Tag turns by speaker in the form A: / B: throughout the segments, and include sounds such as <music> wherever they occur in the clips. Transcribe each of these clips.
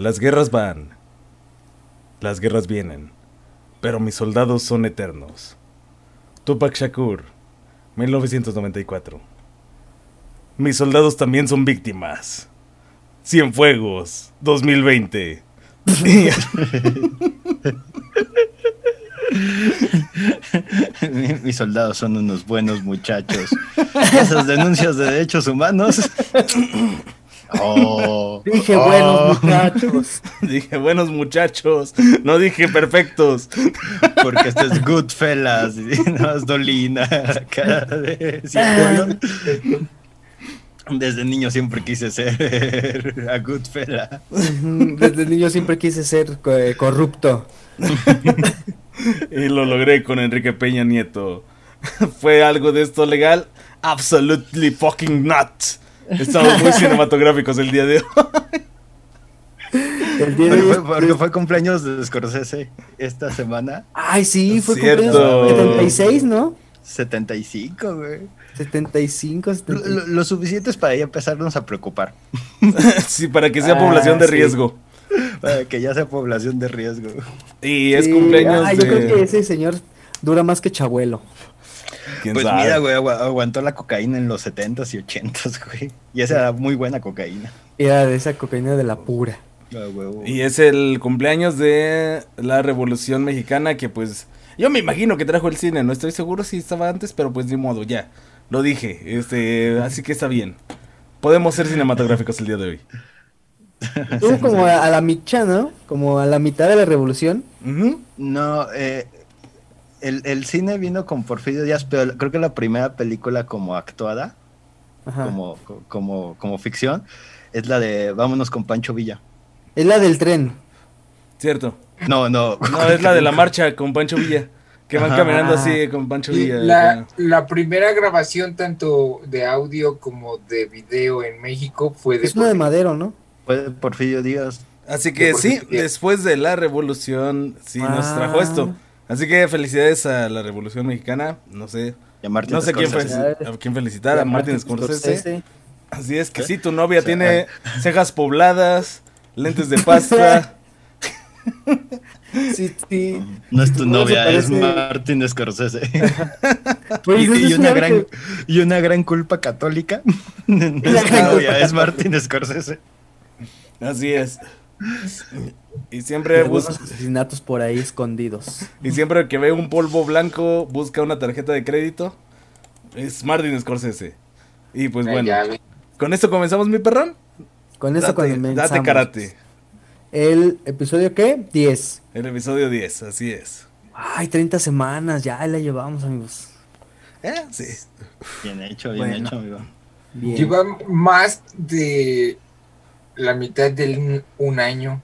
A: Las guerras van. Las guerras vienen. Pero mis soldados son eternos. Tupac Shakur, 1994. Mis soldados también son víctimas. Cienfuegos, 2020. <laughs>
B: Mis soldados son unos buenos muchachos. Esas denuncias de derechos humanos. <laughs>
C: Oh, dije buenos oh. muchachos. <laughs>
A: Dije buenos muchachos. No dije perfectos.
B: Porque esto es Goodfellas. Y <laughs> no es Dolina. Desde niño siempre quise ser a Goodfella.
C: Desde niño siempre quise ser eh, corrupto.
A: y lo logré con Enrique Peña Nieto. <laughs> ¿Fue algo de esto legal? Absolutely fucking not. Estamos muy cinematográficos el día de hoy.
B: El día de hoy. Porque fue cumpleaños de Scorsese esta semana.
C: Ay, sí, fue cumpleaños 76, ¿no?
B: 75, güey.
C: 75, 75.
B: Lo, suficiente es para ya empezarnos a preocupar. <laughs>
A: sí, para que sea población de ah, riesgo.
B: Para que ya sea población de riesgo.
A: Y es cumpleaños
C: ah, Yo creo que ese señor dura más que Chabuelo.
B: Pues mira, güey, aguantó la cocaína en los 70s y 80s, <laughs> güey. Y esa era muy buena cocaína.
C: Era de esa cocaína de la pura.
A: Ah, y es el cumpleaños de la Revolución Mexicana que pues yo me imagino que trajo el cine, no estoy seguro si estaba antes, pero pues de modo, ya. Lo dije, este, así que está bien. Podemos ser cinematográficos el día de hoy.
C: Tú como a, la mitad, ¿no? Como a la mitad de la revolución.
B: No, eh, el, cine vino con Porfirio Díaz, pero creo que la primera película como actuada, como, como, como ficción, es la de Vámonos con Pancho Villa.
C: Es la del tren.
A: Cierto.
B: No, no.
A: No, es la de la marcha con Pancho Villa. Que van caminando así con Pancho Villa.
D: La, la, primera grabación tanto de audio como de video en México fue de...
C: Es una de Madero, ¿no?
B: Fue de Porfirio Díaz.
A: Así que sí, después de la revolución, sí nos ah. trajo esto. Así que felicidades a la Revolución Mexicana. No sé. no sé quién, a quién felicitar. A Martín Scorsese. Así es que sí, tu novia tiene cejas pobladas, lentes de pasta. <laughs>
C: Sí, sí.
B: No es tu novia, es Martín Scorsese. <laughs> Pues, y, una gran, y una gran culpa católica. <laughs> es novia, es Martín Scorsese.
A: Así es. Y siempre
C: busca asesinatos por ahí escondidos.
A: Y siempre que ve un polvo blanco, busca una tarjeta de crédito. Es Martin Scorsese. Y pues bueno. ¿Con esto comenzamos, mi perrón?
C: Con esto comenzamos.
A: Date karate.
C: ¿El episodio qué? 10.
A: El episodio 10, así es.
C: Ay, 30 semanas, ya la llevamos, amigos.
A: Eh, sí.
B: Bien hecho, bien hecho, amigo.
D: Lleva más de la mitad de un año.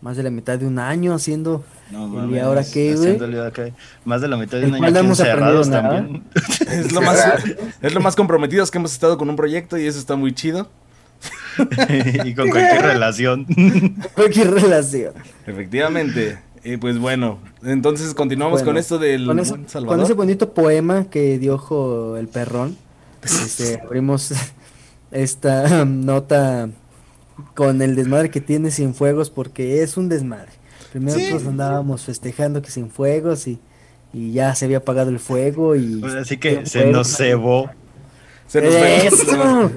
C: Más de la mitad de un año haciendo. No, ¿Y ahora qué, güey?
B: Más de la mitad de un año encerrados también. <laughs>
A: es, lo más, <laughs> es lo más comprometidos que hemos estado con un proyecto y eso está muy chido. <laughs>
B: y con cualquier relación.
C: cualquier relación.
A: Efectivamente. Y pues bueno, entonces continuamos con esto del
C: con, con ese bonito poema que dio el perrón. Este, abrimos esta <laughs> nota con el desmadre que tiene Cienfuegos porque es un desmadre. Primero nosotros andábamos festejando que Cienfuegos y, y ya se había apagado el fuego y...
B: Pues así que se nos cebó.
C: Se nos ¡Eso!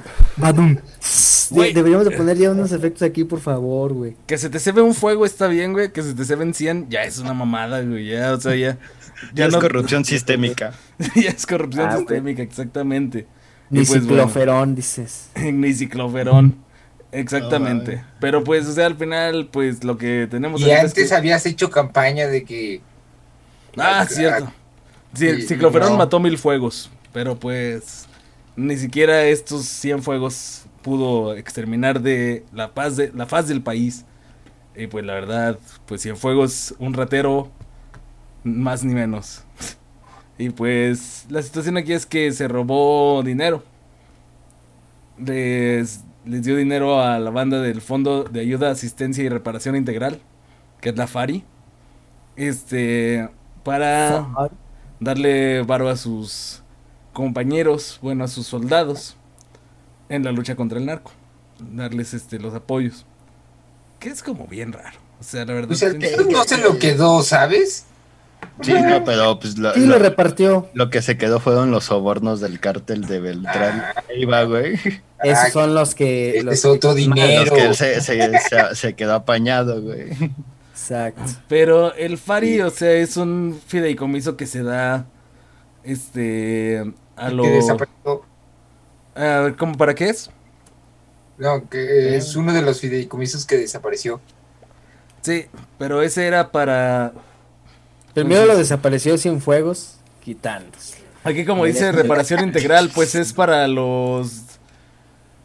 C: Deberíamos de poner ya unos efectos aquí, por favor, güey.
A: Que se te cebe un fuego está bien, güey. Que se te ceben 100 ya es una mamada, güey. Ya, o sea, ya...
B: Ya, es corrupción sistémica. <laughs>
A: ya es corrupción ah, sistémica, exactamente.
C: Ni pues, cicloferón, dices. <laughs>
A: Ni cicloferón. Exactamente. Pero pues, o sea, al final, pues lo que tenemos.
D: Y antes habías hecho campaña de que.
A: Ah, cierto. Sí, cicloferón mató mil fuegos. Pero pues. Ni siquiera estos 100 fuegos pudo exterminar de la paz de la faz del país. Y pues la verdad, pues fuegos un ratero, más ni menos. Y pues la situación aquí es que se robó dinero. Les, les dio dinero a la banda del Fondo de Ayuda, Asistencia y Reparación Integral, que es la FARI. Este, para darle varo a sus compañeros, bueno, a sus soldados en la lucha contra el narco. Darles este los apoyos. que es como bien raro. O sea, la verdad.
D: Pues el no se lo quedó, ¿sabes?
B: Sí, no, pero pues
C: lo, lo, repartió.
B: Lo que se quedó fueron los sobornos del cártel de Beltrán. Ah. Ahí va, güey.
C: Esos son los que.
D: es otro dinero.
B: Los que se, quedó apañado, güey.
C: Exacto.
A: Pero el Fari, o sea, es un fideicomiso que se da. Este. A lo. A ver, ¿cómo para qué es?
D: No, que es uno de los fideicomisos que desapareció.
A: Sí, pero ese era para
C: Primero lo desapareció fuegos, quitándose.
A: Aquí como dice reparación integral, pues es <laughs> para los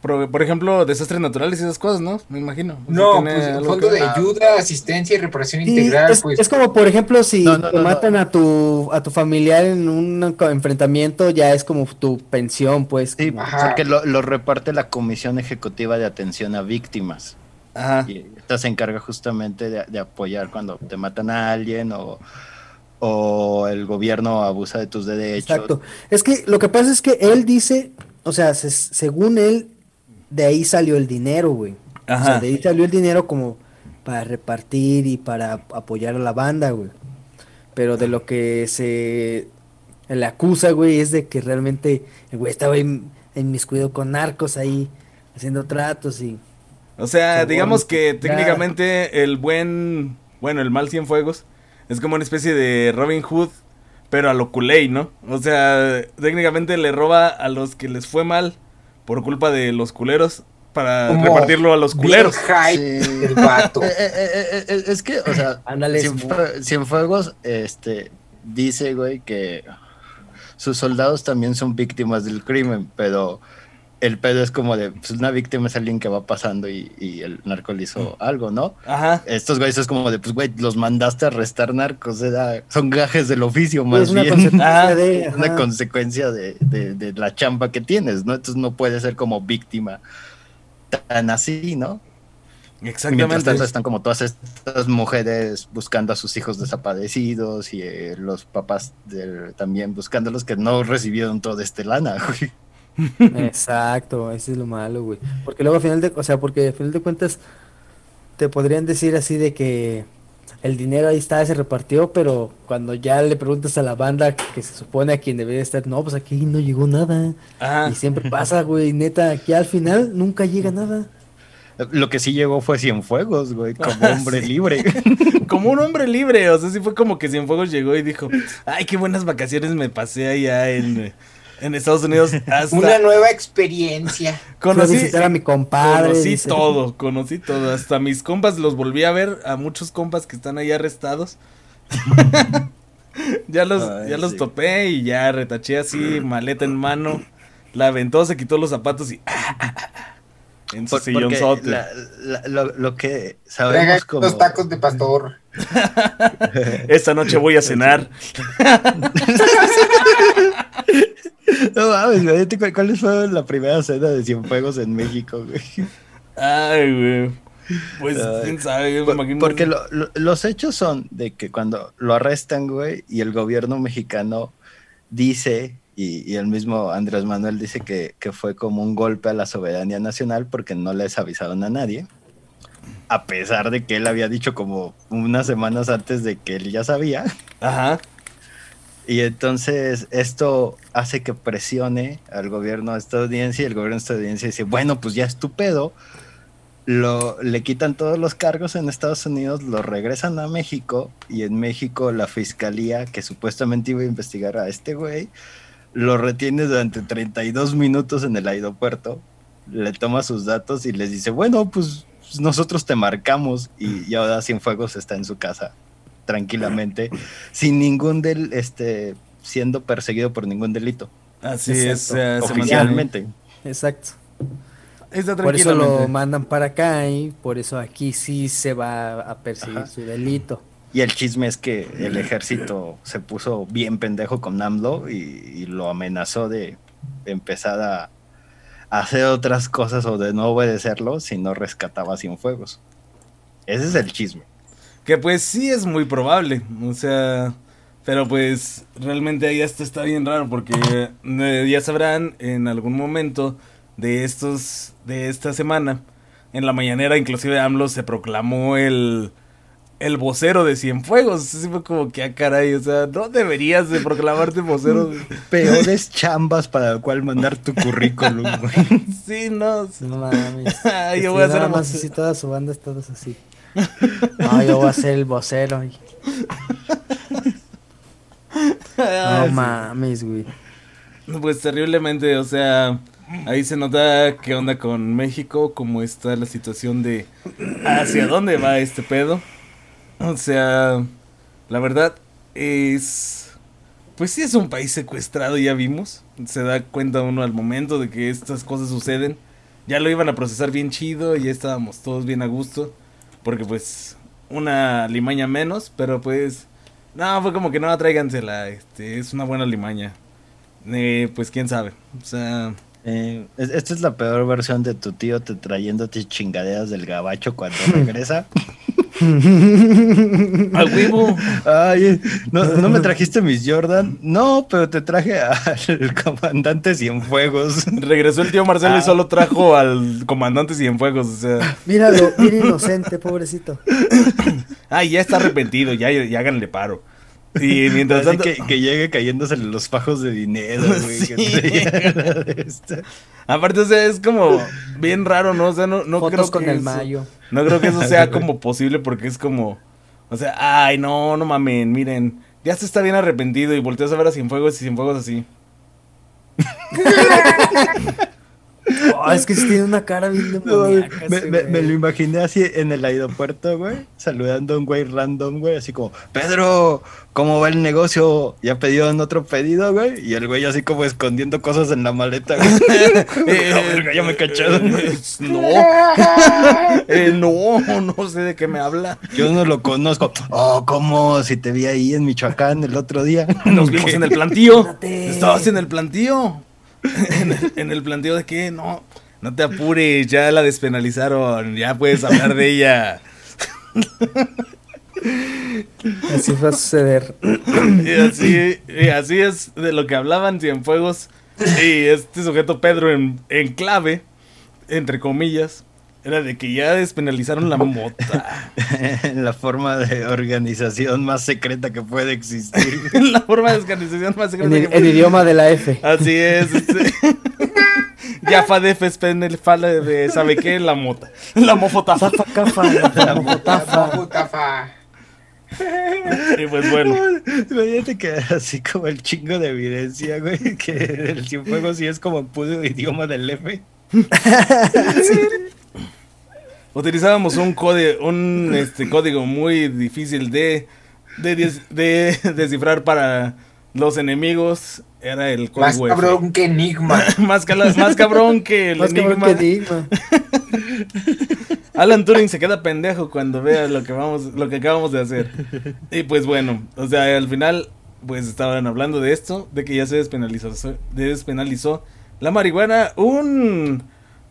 A: por, ejemplo, desastres naturales y esas cosas, ¿no? Me imagino.
D: no, pues el fondo de ayuda, asistencia y reparación integral.
C: Es,
D: pues.
C: es como, por ejemplo, si te matan a tu a tu familiar en un enfrentamiento, ya es como tu pensión, pues.
B: Sí, porque lo, lo, reparte la Comisión Ejecutiva de Atención a Víctimas. Ajá. Y esta se encarga justamente de, de apoyar cuando te matan a alguien o o el gobierno abusa de tus derechos. Exacto.
C: Es que lo que pasa es que él dice, o sea, según él, de ahí salió el dinero, güey. O sea, de ahí salió el dinero como para repartir y para apoyar a la banda, güey. Pero de lo que se le acusa, güey, es de que realmente el güey estaba en, mis cuidados con narcos ahí, haciendo tratos y...
A: O sea, digamos que técnicamente el buen, bueno, el mal Cienfuegos es como una especie de Robin Hood, pero a lo culé, ¿no? O sea, técnicamente le roba a los que les fue mal por culpa de los culeros para repartirlo a los culeros.
B: el vato. Eh, eh, eh, es que, o sea, Cienfuegos este, dice, güey, que sus soldados también son víctimas del crimen, pero el pedo es como de, pues una víctima es alguien que va pasando y, el narco le hizo mm. algo, ¿no? Ajá. Estos güeyes es como de, pues güey, los mandaste a arrestar narcos, son gajes del oficio más una bien. Consecuencia de, una consecuencia de, la chamba que tienes, ¿no? Entonces no puede ser como víctima tan así, ¿no? Exactamente. Mientras tanto están como todas estas mujeres buscando a sus hijos desaparecidos y eh, los papás también buscándolos que no recibieron todo este lana, güey.
C: Exacto, ese es lo malo, güey. Porque luego al final de, o sea, porque al final de cuentas te podrían decir así de que el dinero ahí está, se repartió, pero cuando ya le preguntas a la banda que se supone a quien debería estar, no, pues aquí no llegó nada. Y siempre pasa, güey, neta, aquí al final nunca llega nada.
B: Lo que sí llegó fue Cienfuegos, güey, como hombre libre. <laughs>
A: como un hombre libre, o sea, sí fue como que Cienfuegos llegó y dijo, ay, qué buenas vacaciones me pasé allá en en Estados Unidos.
D: Hasta... Una nueva experiencia.
C: Conocí a mi compadre.
A: Conocí todo, conocí todo. Hasta mis compas los volví a ver, a muchos compas que están ahí arrestados. <laughs> ya los, ya los topé y ya retaché así, maleta en mano. La aventó, se quitó los zapatos y. en su sillón
B: lo, lo, que sabemos como.
D: Los tacos de pastor. <laughs>
A: Esta noche voy a cenar. <laughs> <laughs>
B: No mames, güey. ¿Cuál fue la primera cena de Cienfuegos en México, güey?
A: Ay, güey. Pues, quién sabe,
B: Porque los hechos son de que cuando lo arrestan, güey, y el gobierno mexicano dice, y, el mismo Andrés Manuel dice que, que, fue como un golpe a la soberanía nacional porque no les avisaron a nadie. A pesar de que él había dicho como unas semanas antes de que él ya sabía. Ajá. Y entonces esto hace que presione al gobierno estadounidense y el gobierno estadounidense dice, bueno, pues ya es tu pedo. Lo, le quitan todos los cargos en Estados Unidos, lo regresan a México y en México la fiscalía que supuestamente iba a investigar a este güey, lo retiene durante 32 minutos en el aeropuerto, le toma sus datos y les dice, bueno, pues nosotros te marcamos y, y ahora Cienfuegos está en su casa tranquilamente, sin ningún del, este, siendo perseguido por ningún delito.
A: Así es,
B: oficialmente.
C: Exacto. Por eso lo mandan para acá y por eso aquí sí se va a perseguir su delito.
B: Y el chisme es que el ejército se puso bien pendejo con AMLO y, lo amenazó de empezar a, hacer otras cosas o de no obedecerlo si no rescataba Cienfuegos. Ese es el chisme.
A: Que pues sí es muy probable. O sea, pero pues realmente ahí hasta está bien raro porque eh, ya sabrán en algún momento de estos de esta semana en la mañanera, inclusive AMLO se proclamó el, el vocero de Cienfuegos. Así fue como que, a ah, caray, o sea, no deberías de proclamarte <laughs> vocero.
B: Peores chambas para el cual mandar tu currículum,
A: güey. <laughs> Sí, no.
C: No mames. <laughs> yo voy a hacer más así, toda su banda es todos así. <laughs> No, yo voy a ser el vocero. <laughs> No mames, güey.
A: Pues terriblemente, o sea, ahí se nota qué onda con México, cómo está la situación de hacia dónde va este pedo. O sea, la verdad es... Pues sí es un país secuestrado, ya vimos. Se da cuenta uno al momento de que estas cosas suceden. Ya lo iban a procesar bien chido, y ya estábamos todos bien a gusto. Porque pues una limaña menos, pero pues... No, fue como que no, tráigansela. Este, es una buena limaña. Eh, pues quién sabe. O sea...
B: Eh, esta es la peor versión de tu tío te trayéndote chingaderas del gabacho cuando <laughs> regresa. <laughs>
A: Al vivo.
B: Ay, ¿no, me trajiste mis Jordan? No, pero te traje al <laughs> comandante Cienfuegos.
A: Regresó el tío Marcelo y ah. solo trajo al comandante Cienfuegos. O sea.
C: Míralo, mira inocente, pobrecito.
B: Ay, ya está arrepentido, ya, ya háganle paro. Y mientras tanto. Que, llegue cayéndose los fajos de dinero, <laughs> güey. <laughs>
A: Aparte, o sea, es como bien <laughs> raro, ¿no? O sea, no, no creo
C: con el mayo.
A: No creo que eso sea como posible porque es como. O sea, ay, no, no mamen, miren. Ya se está bien arrepentido y volteas a ver a Cienfuegos y Cienfuegos así. <laughs>
C: Oh, es que tiene una cara bien demoníaca.
B: me, lo imaginé así en el aeropuerto, güey, saludando a un güey random, güey, así como, Pedro, ¿cómo va el negocio? ¿Ya en otro pedido, güey? Y el güey así como escondiendo cosas en la maleta, güey. <laughs> <laughs> eh, ya me cacharon.
A: no. eh, no, no sé de qué me habla.
B: Yo no lo conozco. Oh, ¿cómo? Si te vi ahí en Michoacán el otro día.
A: Nos vimos en el plantío. Estabas en el plantío. <laughs> en, el, planteo de que no, no te apures, ya la despenalizaron, ya puedes hablar de ella. <laughs>
C: Así va a suceder.
A: Y así, así es de lo que hablaban Cienfuegos y este sujeto Pedro en, en clave, entre comillas, era de que ya despenalizaron la mota. <laughs>
B: la forma de organización más secreta que puede existir. <laughs>
A: la forma de organización más secreta.
C: En el, idioma de la F. <laughs>
A: Así es. Este. ya Fadef es el fala de, ¿sabe qué? La mota. La mofotafa.
C: La mofotafa.
A: Y pues bueno.
B: Imagínate que así como el chingo de evidencia, güey, que el Cienfuegos sí es como el pudo idioma del F.
A: utilizábamos un código, un este, código muy difícil de, de, <laughs> descifrar para los enemigos. Era el
D: código Más cabrón que Enigma. <laughs>
A: más, más, cabrón que el Enigma. <laughs> Alan Turing se queda pendejo cuando vea lo que vamos, lo que acabamos de hacer. Y pues bueno, o sea, al final, pues estaban hablando de esto, de que ya se despenalizó, se despenalizó la marihuana, un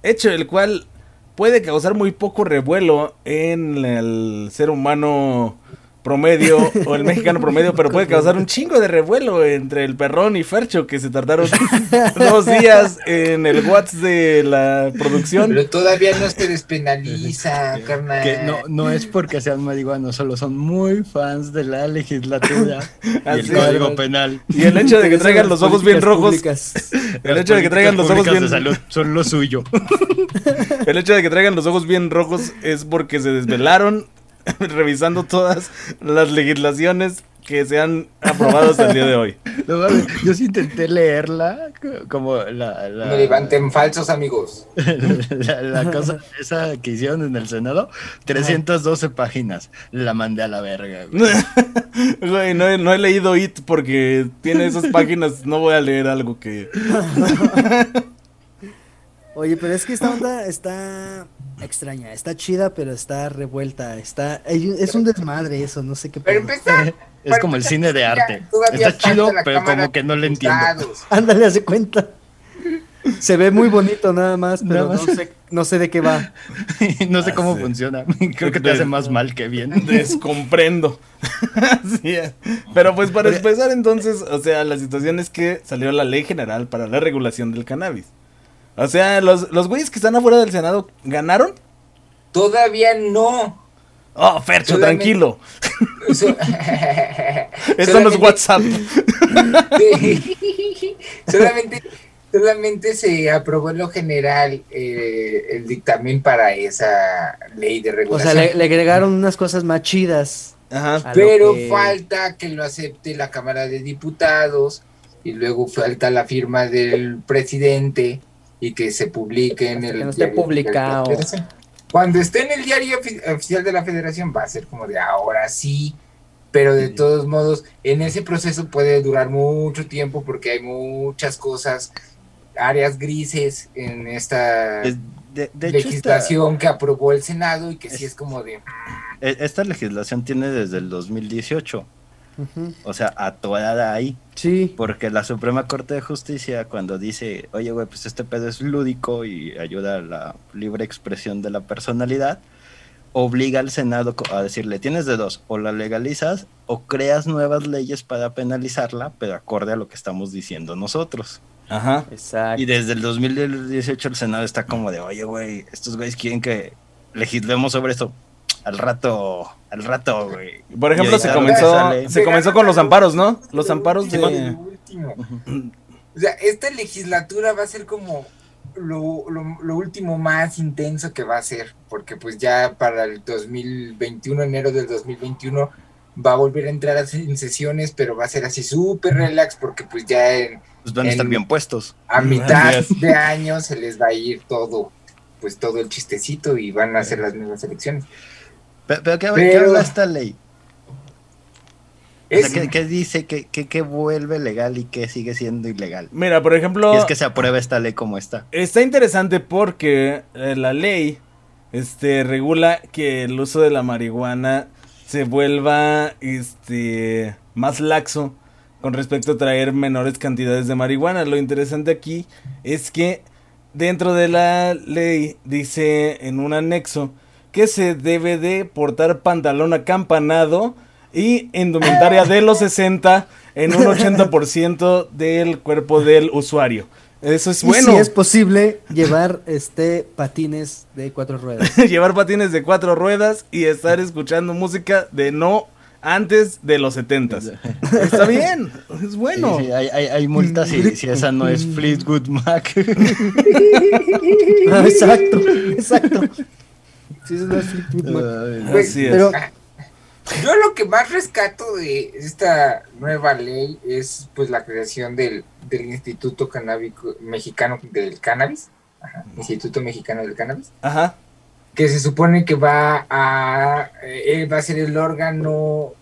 A: hecho el cual puede causar muy poco revuelo en el ser humano promedio o el mexicano promedio, pero puede causar un chingo de revuelo entre el perrón y Fercho que se tardaron <laughs> dos días en el WhatsApp de la producción.
D: Pero todavía no se despenaliza, <laughs> carnal.
B: Que no, no es porque sean marihuanos, solo son muy fans de la legislatura y el código penal.
A: Y el hecho de que traigan los ojos bien rojos. <laughs> El hecho de que traigan los ojos bien.
B: salud son lo suyo.
A: El hecho de que traigan los ojos bien rojos es porque se desvelaron <laughs> revisando todas las legislaciones que se han aprobado hasta el día de hoy. <laughs>
B: yo sí intenté leerla como la...
D: Me levanten falsos amigos. <laughs>
B: La, cosa esa que hicieron en el Senado, 312 páginas. La mandé a la verga.
A: Güey, no, no he leído IT porque tiene esas páginas, no voy a leer algo que...
C: Oye, pero es que esta <laughs> onda está extraña, está chida, pero está revuelta, está es un desmadre eso, no sé qué.
D: Pero empezar, <laughs>
B: es como el cine de arte. Está chido, pero como que no le entiendo. <laughs>
C: Ándale, hace cuenta. Se ve muy bonito nada más, pero no, sé, no sé de qué va.
B: no sé cómo funciona. Creo que te hace más mal que bien.
A: Descomprendo. Así es. Pero pues para empezar entonces, o sea, la situación es que salió la ley general para la regulación del cannabis. O sea, los, los güeyes que están afuera del Senado ganaron
D: Todavía no.
A: Oh, Fercho, tranquilo. <laughs> Eso, no es WhatsApp.
D: solamente, solamente se aprobó en lo general eh, el dictamen para esa ley de regulación.
C: O sea, le, agregaron unas cosas más chidas.
D: Ajá. Pero falta que lo acepte la Cámara de Diputados y luego falta la firma del presidente y que se publique en el...
C: Que no esté publicado.
D: Cuando esté en el diario oficial de la federación va a ser como de ahora sí, pero de todos modos en ese proceso puede durar mucho tiempo porque hay muchas cosas, áreas grises en esta legislación que aprobó el Senado y que sí es como de...
B: E, esta legislación tiene desde el 2018. O sea, atuada ahí.
C: Sí.
B: Porque la Suprema Corte de Justicia, cuando dice, oye, güey, pues este pedo es lúdico y ayuda a la libre expresión de la personalidad, obliga al Senado a decirle, tienes de dos, o la legalizas o creas nuevas leyes para penalizarla, pero acorde a lo que estamos diciendo nosotros.
A: Ajá.
B: Exacto. Y desde el 2018 el Senado está como de, oye, güey, estos güeyes quieren que legislemos sobre esto al rato, al rato, güey.
A: Por ejemplo, se comenzó, se comenzó con los amparos, ¿no? Los amparos de...
D: Último. O sea, esta legislatura va a ser como lo, lo, último más intenso que va a ser, porque pues ya para el 2021, enero del 2021, va a volver a entrar en sesiones, pero va a ser así súper relax, porque pues ya en...
B: Pues van a estar bien puestos.
D: A mitad de año se les va a ir todo, pues todo el chistecito y van a hacer las mismas elecciones.
B: Pero, ¿qué, habla esta ley? ¿qué, dice? ¿Qué, vuelve legal y qué sigue siendo ilegal?
A: Mira, por ejemplo...
B: Y es que se aprueba esta ley como está.
A: Está interesante porque eh, la ley este, regula que el uso de la marihuana se vuelva este, más laxo con respecto a traer menores cantidades de marihuana. Lo interesante aquí es que dentro de la ley dice en un anexo que se debe de portar pantalón acampanado y indumentaria de los 60 en un 80% del cuerpo del usuario. Eso es bueno.
C: si es posible llevar este patines de cuatro ruedas. <laughs>
A: llevar patines de cuatro ruedas y estar escuchando música de no antes de los 70. Está bien, es bueno.
B: hay, hay, multas si, si, esa no es Fleetwood Mac. <laughs>
C: Ah, exacto,
D: pero... Yo lo que más rescato de esta nueva ley es pues la creación del, Instituto Canábico Mexicano del Cannabis, Instituto Mexicano del Cannabis,
A: Ajá.
D: que se supone que va a eh, va a ser el órgano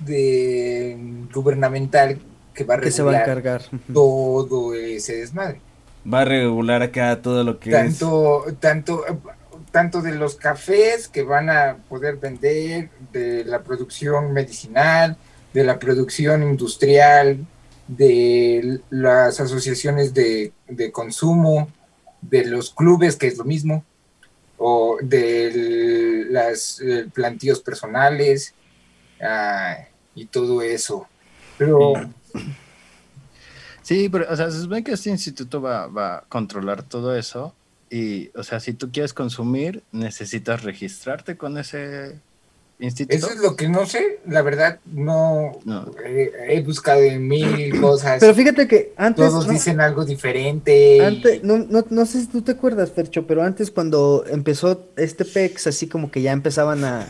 D: de gubernamental que va a
C: que se va a encargar
D: todo ese desmadre.
A: Va a regular acá todo lo que
D: tanto, es. Tanto, tanto de los cafés que van a poder vender, de la producción medicinal, de la producción industrial, de las asociaciones de, consumo, de los clubes, que es lo mismo, o de los plantíos personales ah, y todo eso. Pero...
B: Sí, pero, o sea, se supone que este instituto va, va a controlar todo eso y, o sea, si tú quieres consumir, necesitas registrarte con ese instituto.
D: Eso es lo que no sé, la verdad, no, He, buscado en mil <clears throat> cosas.
C: Pero fíjate que antes...
D: Todos dicen algo diferente.
C: Antes, no, no, no sé si tú te acuerdas, Fercho, pero antes cuando empezó este PEX, así como que ya empezaban a,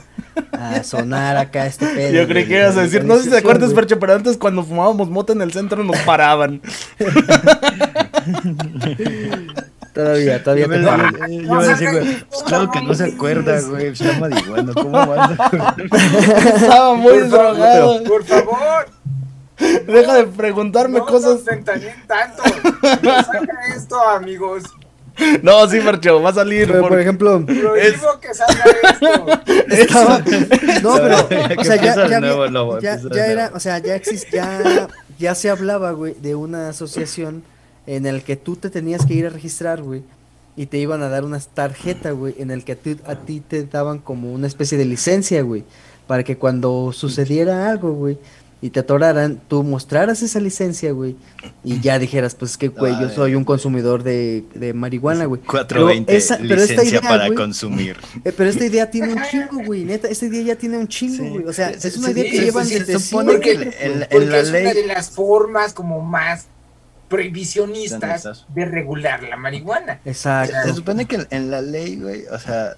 C: a <laughs> sonar acá este pedo.
A: Yo creí que ibas a decir, no sé si te acuerdas, Fercho, pero antes cuando fumábamos mota en el centro nos paraban. <laughs>
C: Todavía, <laughs> todavía
B: te Yo voy a decir, güey, pues claro que no se acuerda, güey, está marihuana, ¿cómo vas a <laughs>
A: Estaba muy drogado.
D: Por favor.
A: Deja de preguntarme
D: no
A: cosas.
D: No tanto. Saca esto, amigos.
A: No, sí, Marcho, va a salir.
C: Pero, por, ejemplo,
D: prohíbo que salga esto. <laughs>
C: Estaba... No, pero, o sea, ya, ya, ya, ya era, o sea, ya existía, ya, ya se hablaba, güey, de una asociación en el que tú te tenías que ir a registrar, güey, y te iban a dar una tarjeta, güey, en el que a ti, te daban como una especie de licencia, güey, para que cuando sucediera algo, güey, y te atoraran, tú mostraras esa licencia, güey, y ya dijeras, pues que, güey, yo soy un consumidor de, de marihuana, güey.
B: 420, pero esa, pero esta idea, para consumir. <laughs>
C: Eh, pero esta idea tiene un chingo, güey, neta, esta idea ya tiene un chingo, güey. O sea, es una idea que llevan desde
D: supone que en, en la es ley... una de las formas como más prohibicionistas de regular la marihuana.
C: Exacto.
B: Se supone que en la ley, güey, o sea,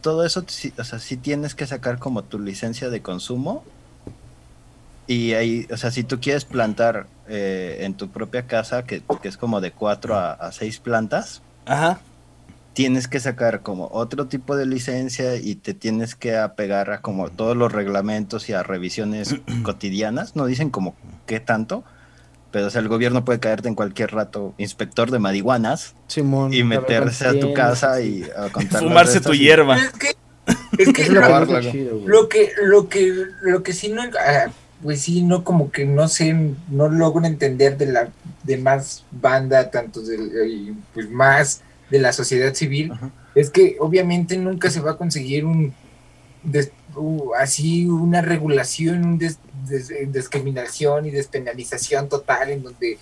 B: todo eso, o sea, sí tienes que sacar como tu licencia de consumo y ahí, o sea, si tú quieres plantar eh, en tu propia casa, que, es como de cuatro a, seis plantas,
A: Ajá.
B: tienes que sacar como otro tipo de licencia y te tienes que apegar a como todos los reglamentos y a revisiones <clears throat> cotidianas. No dicen como qué tanto, pero o sea, el gobierno puede caerte en cualquier rato inspector de marihuanas y meterse a tu casa y a
A: contar <laughs> fumarse tu hierba.
D: Es que, <laughs> es que lo, que lo que lo que sí no ah, pues sí, no como que no sé, no logro entender de la demás banda, tanto de, pues más de la sociedad civil, es que obviamente nunca se va a conseguir un así una regulación, un discriminación y despenalización total en donde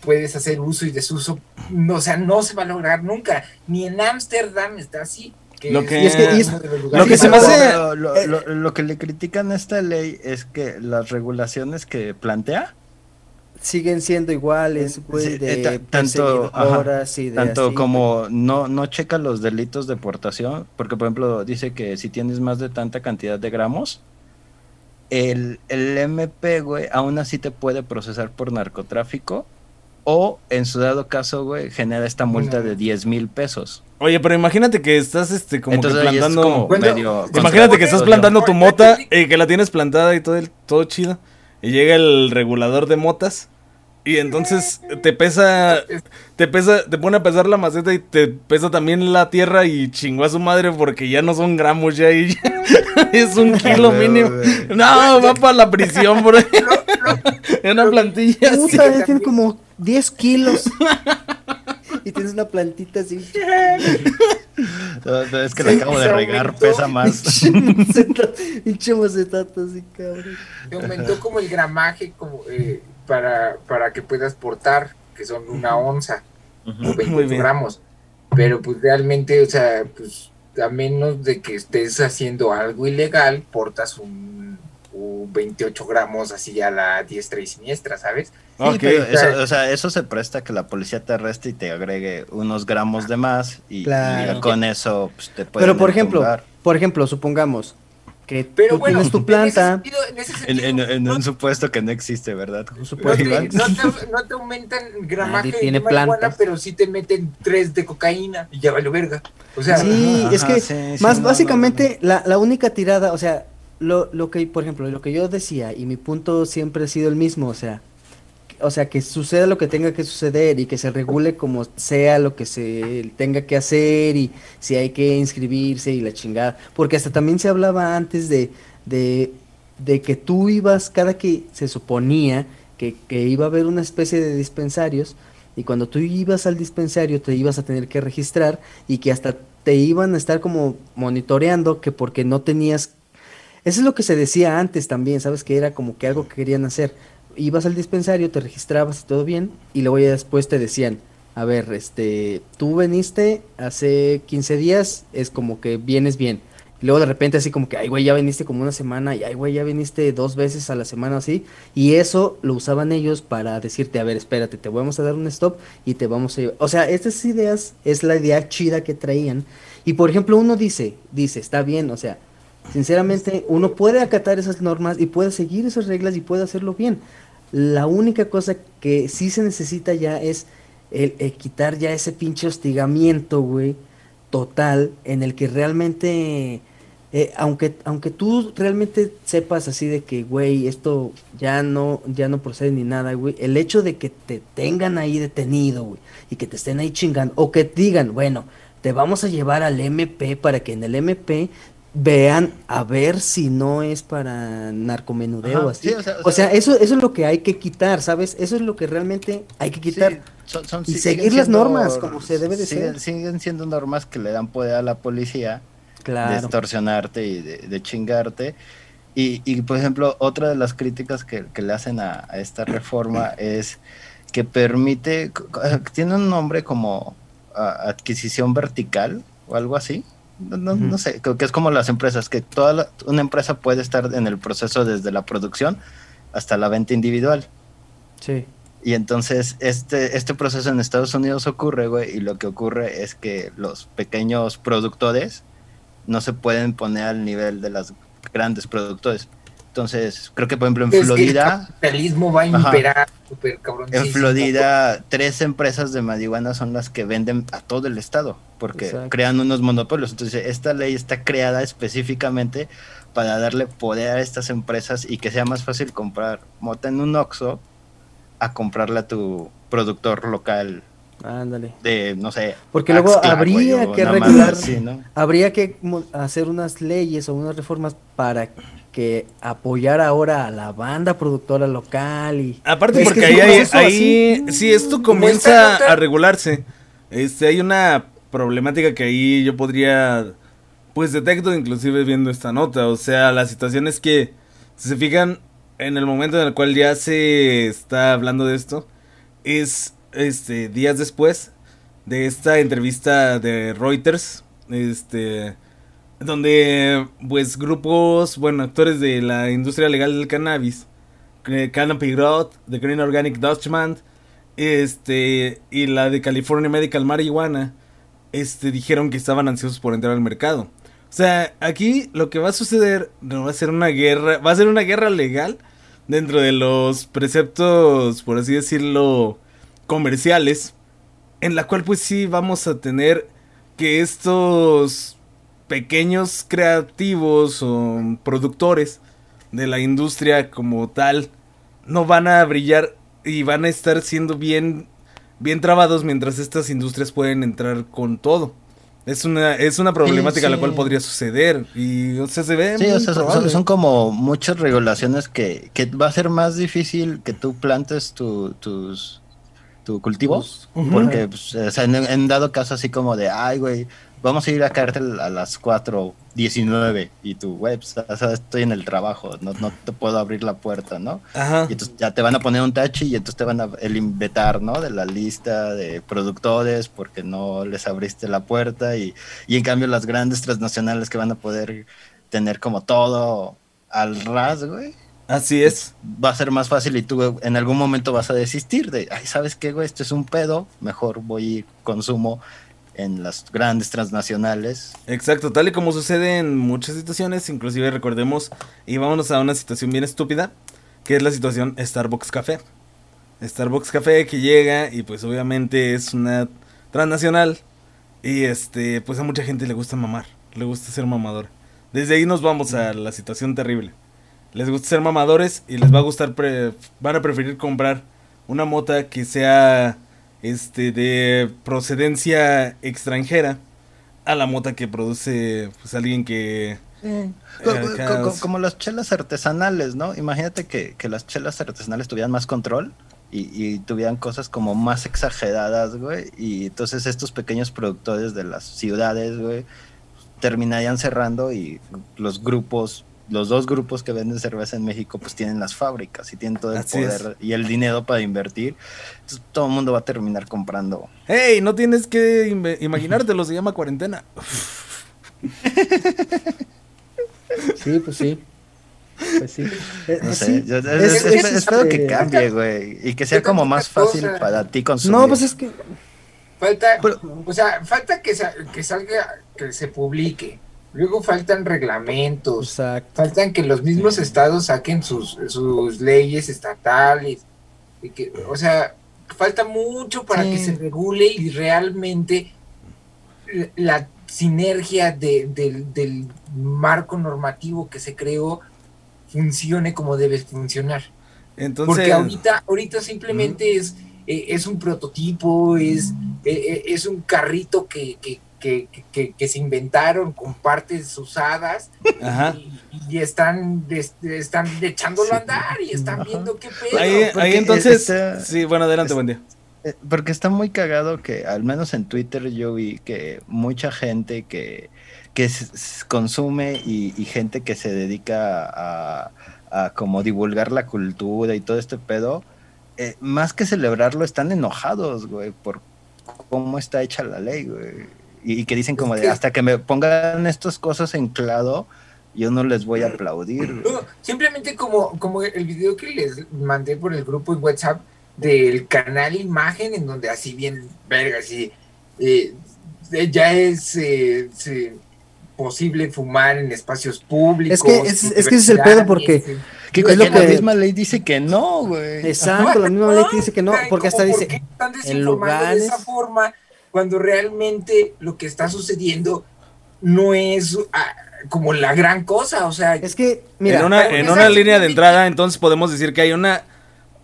D: puedes hacer uso y desuso, no, o sea, no se va a lograr nunca, ni en Ámsterdam está así,
A: lo que, lo que se
B: lo, que le critican a esta ley es que las regulaciones que plantea
C: siguen siendo iguales, güey, de
B: eh, tanto, tanto como no no checa los delitos de portación, porque por ejemplo dice que si tienes más de tanta cantidad de gramos, el, el MP, güey, aún así te puede procesar por narcotráfico o en su dado caso, güey, genera esta multa de 10 mil pesos.
A: Oye, pero imagínate que estás este como que plantando. imagínate que estás plantando tu mota y que la tienes plantada y todo el, todo chido. Y llega el regulador de motas. Y entonces te pesa, te pesa, te pone a pesar la maceta y te pesa también la tierra y chingó a su madre porque ya no son gramos ya y <laughs> es un kilo mínimo. No, va para la prisión, bro. <laughs> una plantilla.
C: Puta, tiene como 10 kilos. <laughs> y tienes una plantita así.
B: es que le acabo de regar, pesa más.
C: Pinche macetato así, cabrón.
D: aumentó como el gramaje como eh, para, para que puedas portar, que son una onza o 20 gramos. Pero pues realmente, o sea, pues a menos de que estés haciendo algo ilegal, portas un 28 gramos así a la diestra y siniestra, ¿sabes?
B: eso, o sea, eso se presta que la policía te arreste y te agregue unos gramos de más y, con eso pues, te
C: puede Pero por ejemplo, por ejemplo, supongamos que tú tienes tu planta.
B: En, un supuesto que no existe, ¿verdad?
D: No te, no, te, aumentan gramaje de marihuana, pero sí te meten tres de cocaína y ya vale verga. O sea,
C: sí, es que más básicamente la, la única tirada, o sea, lo, lo que, por ejemplo, lo que yo decía, y mi punto siempre ha sido el mismo, o sea, o sea, que suceda lo que tenga que suceder y que se regule como sea lo que se tenga que hacer y si hay que inscribirse y la chingada. Porque hasta también se hablaba antes de, de, de que tú ibas, cada que se suponía que, que, iba a haber una especie de dispensarios y cuando tú ibas al dispensario te ibas a tener que registrar y que hasta te iban a estar como monitoreando que porque no tenías eso es lo que se decía antes también, ¿sabes? Que era como que algo que querían hacer. Ibas al dispensario, te registrabas y todo bien, y luego ya después te decían, a ver, este, tú veniste hace 15 días, es como que vienes bien. Luego de repente así como que, ay, güey, ya viniste como una semana, y ay, güey, ya viniste dos veces a la semana así. Y eso lo usaban ellos para decirte, a ver, espérate, te vamos a dar un stop y te vamos a... O sea, estas ideas es la idea chida que traían. Y por ejemplo, uno dice, dice, está bien, o sea, Sinceramente, uno puede acatar esas normas y puede seguir esas reglas y puede hacerlo bien. La única cosa que sí se necesita ya es el, quitar ya ese pinche hostigamiento, güey, total, en el que realmente, eh, aunque, aunque tú realmente sepas así de que, güey, esto ya no, ya no procede ni nada, güey, el hecho de que te tengan ahí detenido, güey, y que te estén ahí chingando, o que digan, bueno, te vamos a llevar al MP para que en el MP vean a ver si no es para narcomenudeo así. o, sea, eso, eso es lo que hay que quitar, ¿sabes? Eso es lo que realmente hay que quitar. y seguir las normas como se debe de
B: ser. Siguen siendo normas que le dan poder a la policía de extorsionarte y de, chingarte. Y, y, por ejemplo, otra de las críticas que, que le hacen a, a, esta reforma <clears throat> es que permite, tiene un nombre como adquisición vertical o algo así. No, no, no, sé, creo que es como las empresas, que toda la, una empresa puede estar en el proceso desde la producción hasta la venta individual.
C: Sí.
B: Y entonces este, este proceso en Estados Unidos ocurre, güey, y lo que ocurre es que los pequeños productores no se pueden poner al nivel de los grandes productores. Entonces, creo que por ejemplo en
D: Es
B: Florida...
D: el capitalismo va a imperar súper cabrón.
B: En Florida, tres empresas de marihuana son las que venden a todo el estado, porque
C: Exacto.
B: crean unos monopolios. Entonces, esta ley está creada específicamente para darle poder a estas empresas y que sea más fácil comprar mota en un Oxxo a comprarla a tu productor local
C: Ándale.
B: de, no sé.
C: Porque luego habría
B: güey,
C: que regular-
B: así, ¿no?
C: Habría que hacer unas leyes o unas reformas para que apoyar ahora a la banda productora local y
A: Aparte porque
C: que
A: ahí, ahí
C: así.
A: si esto
D: esta
A: comienza a regularse, este, hay una problemática que ahí yo podría, pues detecto inclusive viendo esta nota, o sea, la situación es que, si se fijan, en el momento en el cual ya se está hablando de esto, es, este, días después de esta entrevista de Reuters, este, donde, pues, grupos, bueno, actores de la industria legal del cannabis, Canopy Growth, The Green Organic Dutchman, este, y la de California Medical Marihuana, este, dijeron que estaban ansiosos por entrar al mercado. O sea, aquí lo que va a suceder no va a ser una guerra, va a ser una guerra legal dentro de los preceptos, por así decirlo, comerciales, en la cual pues sí vamos a tener que estos pequeños creativos o productores de la industria como tal no van a brillar y van a estar siendo bien bien trabados mientras estas industrias pueden entrar con todo. Es una es una problemática la
B: sí.
A: cual podría suceder y o sea se ve
B: Sí,
A: muy
B: o sea, son, como muchas regulaciones que, que va a ser más difícil que tú plantes tu, tus tu cultivo,
A: Ujú.
B: porque pues, o sea, en, en dado caso así como de, ay, güey, vamos a ir a cárcel a las 4.19 y tú, güey, pues, o sea, estoy en el trabajo, no, no te puedo abrir la puerta, ¿no?
A: Ajá.
B: Y entonces ya te van a poner un tachi y entonces te van a el vetar, ¿no? De la lista de productores porque no les abriste la puerta y, y en cambio las grandes transnacionales que van a poder tener como todo al ras, güey,
A: Así es.
B: va a ser más fácil y tú en algún momento vas a desistir de, ay, ¿sabes qué, güey? Esto es un pedo, mejor voy y consumo en las grandes transnacionales.
A: Exacto, tal y como sucede en muchas situaciones, inclusive recordemos y vámonos a una situación bien estúpida, que es la situación Starbucks Café. Starbucks Café que llega y pues obviamente es una transnacional y este pues a mucha gente le gusta mamar, le gusta ser mamador. Desde ahí nos vamos a la situación terrible. Les gusta ser mamadores y les va a gustar pre- van a preferir comprar una mota que sea este de procedencia extranjera a la mota que produce pues alguien que
B: Co-
A: acá
B: co- co-
A: es-
B: como las chelas artesanales, ¿no? Imagínate que, que las chelas artesanales tuvieran más control y, y tuvieran cosas como más exageradas, güey. Y entonces estos pequeños productores de las ciudades, güey, terminarían cerrando y los grupos, los dos grupos que venden cerveza en México, pues tienen las fábricas y tienen todo el
A: Así
B: poder y el dinero para invertir. Entonces todo el mundo va a terminar comprando.
A: hey no tienes que inve- imaginártelo se llama cuarentena <laughs>
C: Sí, pues sí. Pues sí.
B: No
C: eh,
B: sé,
C: sí.
B: yo-
C: Es-
B: es-
C: es-
B: es- espero que
C: este,
B: cambie, güey, y que sea como más fácil
D: cosa-
B: para ti consumir.
C: No, pues es que
D: Falta,
B: Pero-
D: o sea, falta que, sa- que salga, que se publique. Luego faltan reglamentos.
C: exacto.
D: Faltan que los mismos estados saquen sus, sus leyes estatales. Y que, o sea, falta mucho para
B: Sí.
D: que se regule y realmente la- sinergia de- del, del marco normativo que se creó funcione como debe funcionar.
A: entonces
D: Porque ahorita, ahorita simplemente es, eh, es un prototipo, es, eh, eh, es un carrito que, que, que, que- que se inventaron con partes usadas
A: ajá
D: y, y están, des- están echándolo a andar y están
C: Ajá.
D: viendo qué pedo.
A: ahí, entonces
B: está-
A: sí bueno adelante
B: es-
A: buen día
B: Eh, Porque está muy cagado que, al menos en Twitter, yo vi que mucha gente que, que consume y, gente que se dedica a, a, como divulgar la cultura y todo este pedo, eh, más que celebrarlo, están enojados, güey, por cómo está hecha la ley, güey. Y, que dicen como de, hasta que me pongan estas cosas en claro, yo no les voy a aplaudir.
D: simplemente como, como el video que les mandé por el grupo en WhatsApp del canal Imagen, en donde así bien, verga, así, eh, ya es eh, posible fumar en espacios públicos.
C: Es que, es, es que ese es el pedo porque...
B: Que, es lo que la misma ley dice que no, güey.
C: Exacto, la misma ley dice que no, porque hasta dice...
D: están en lugares... de esa forma cuando realmente lo que está sucediendo no es... Ah, como la gran cosa, o sea...
C: Es que, mira...
A: En una, en una línea de entrada, entonces podemos decir que hay una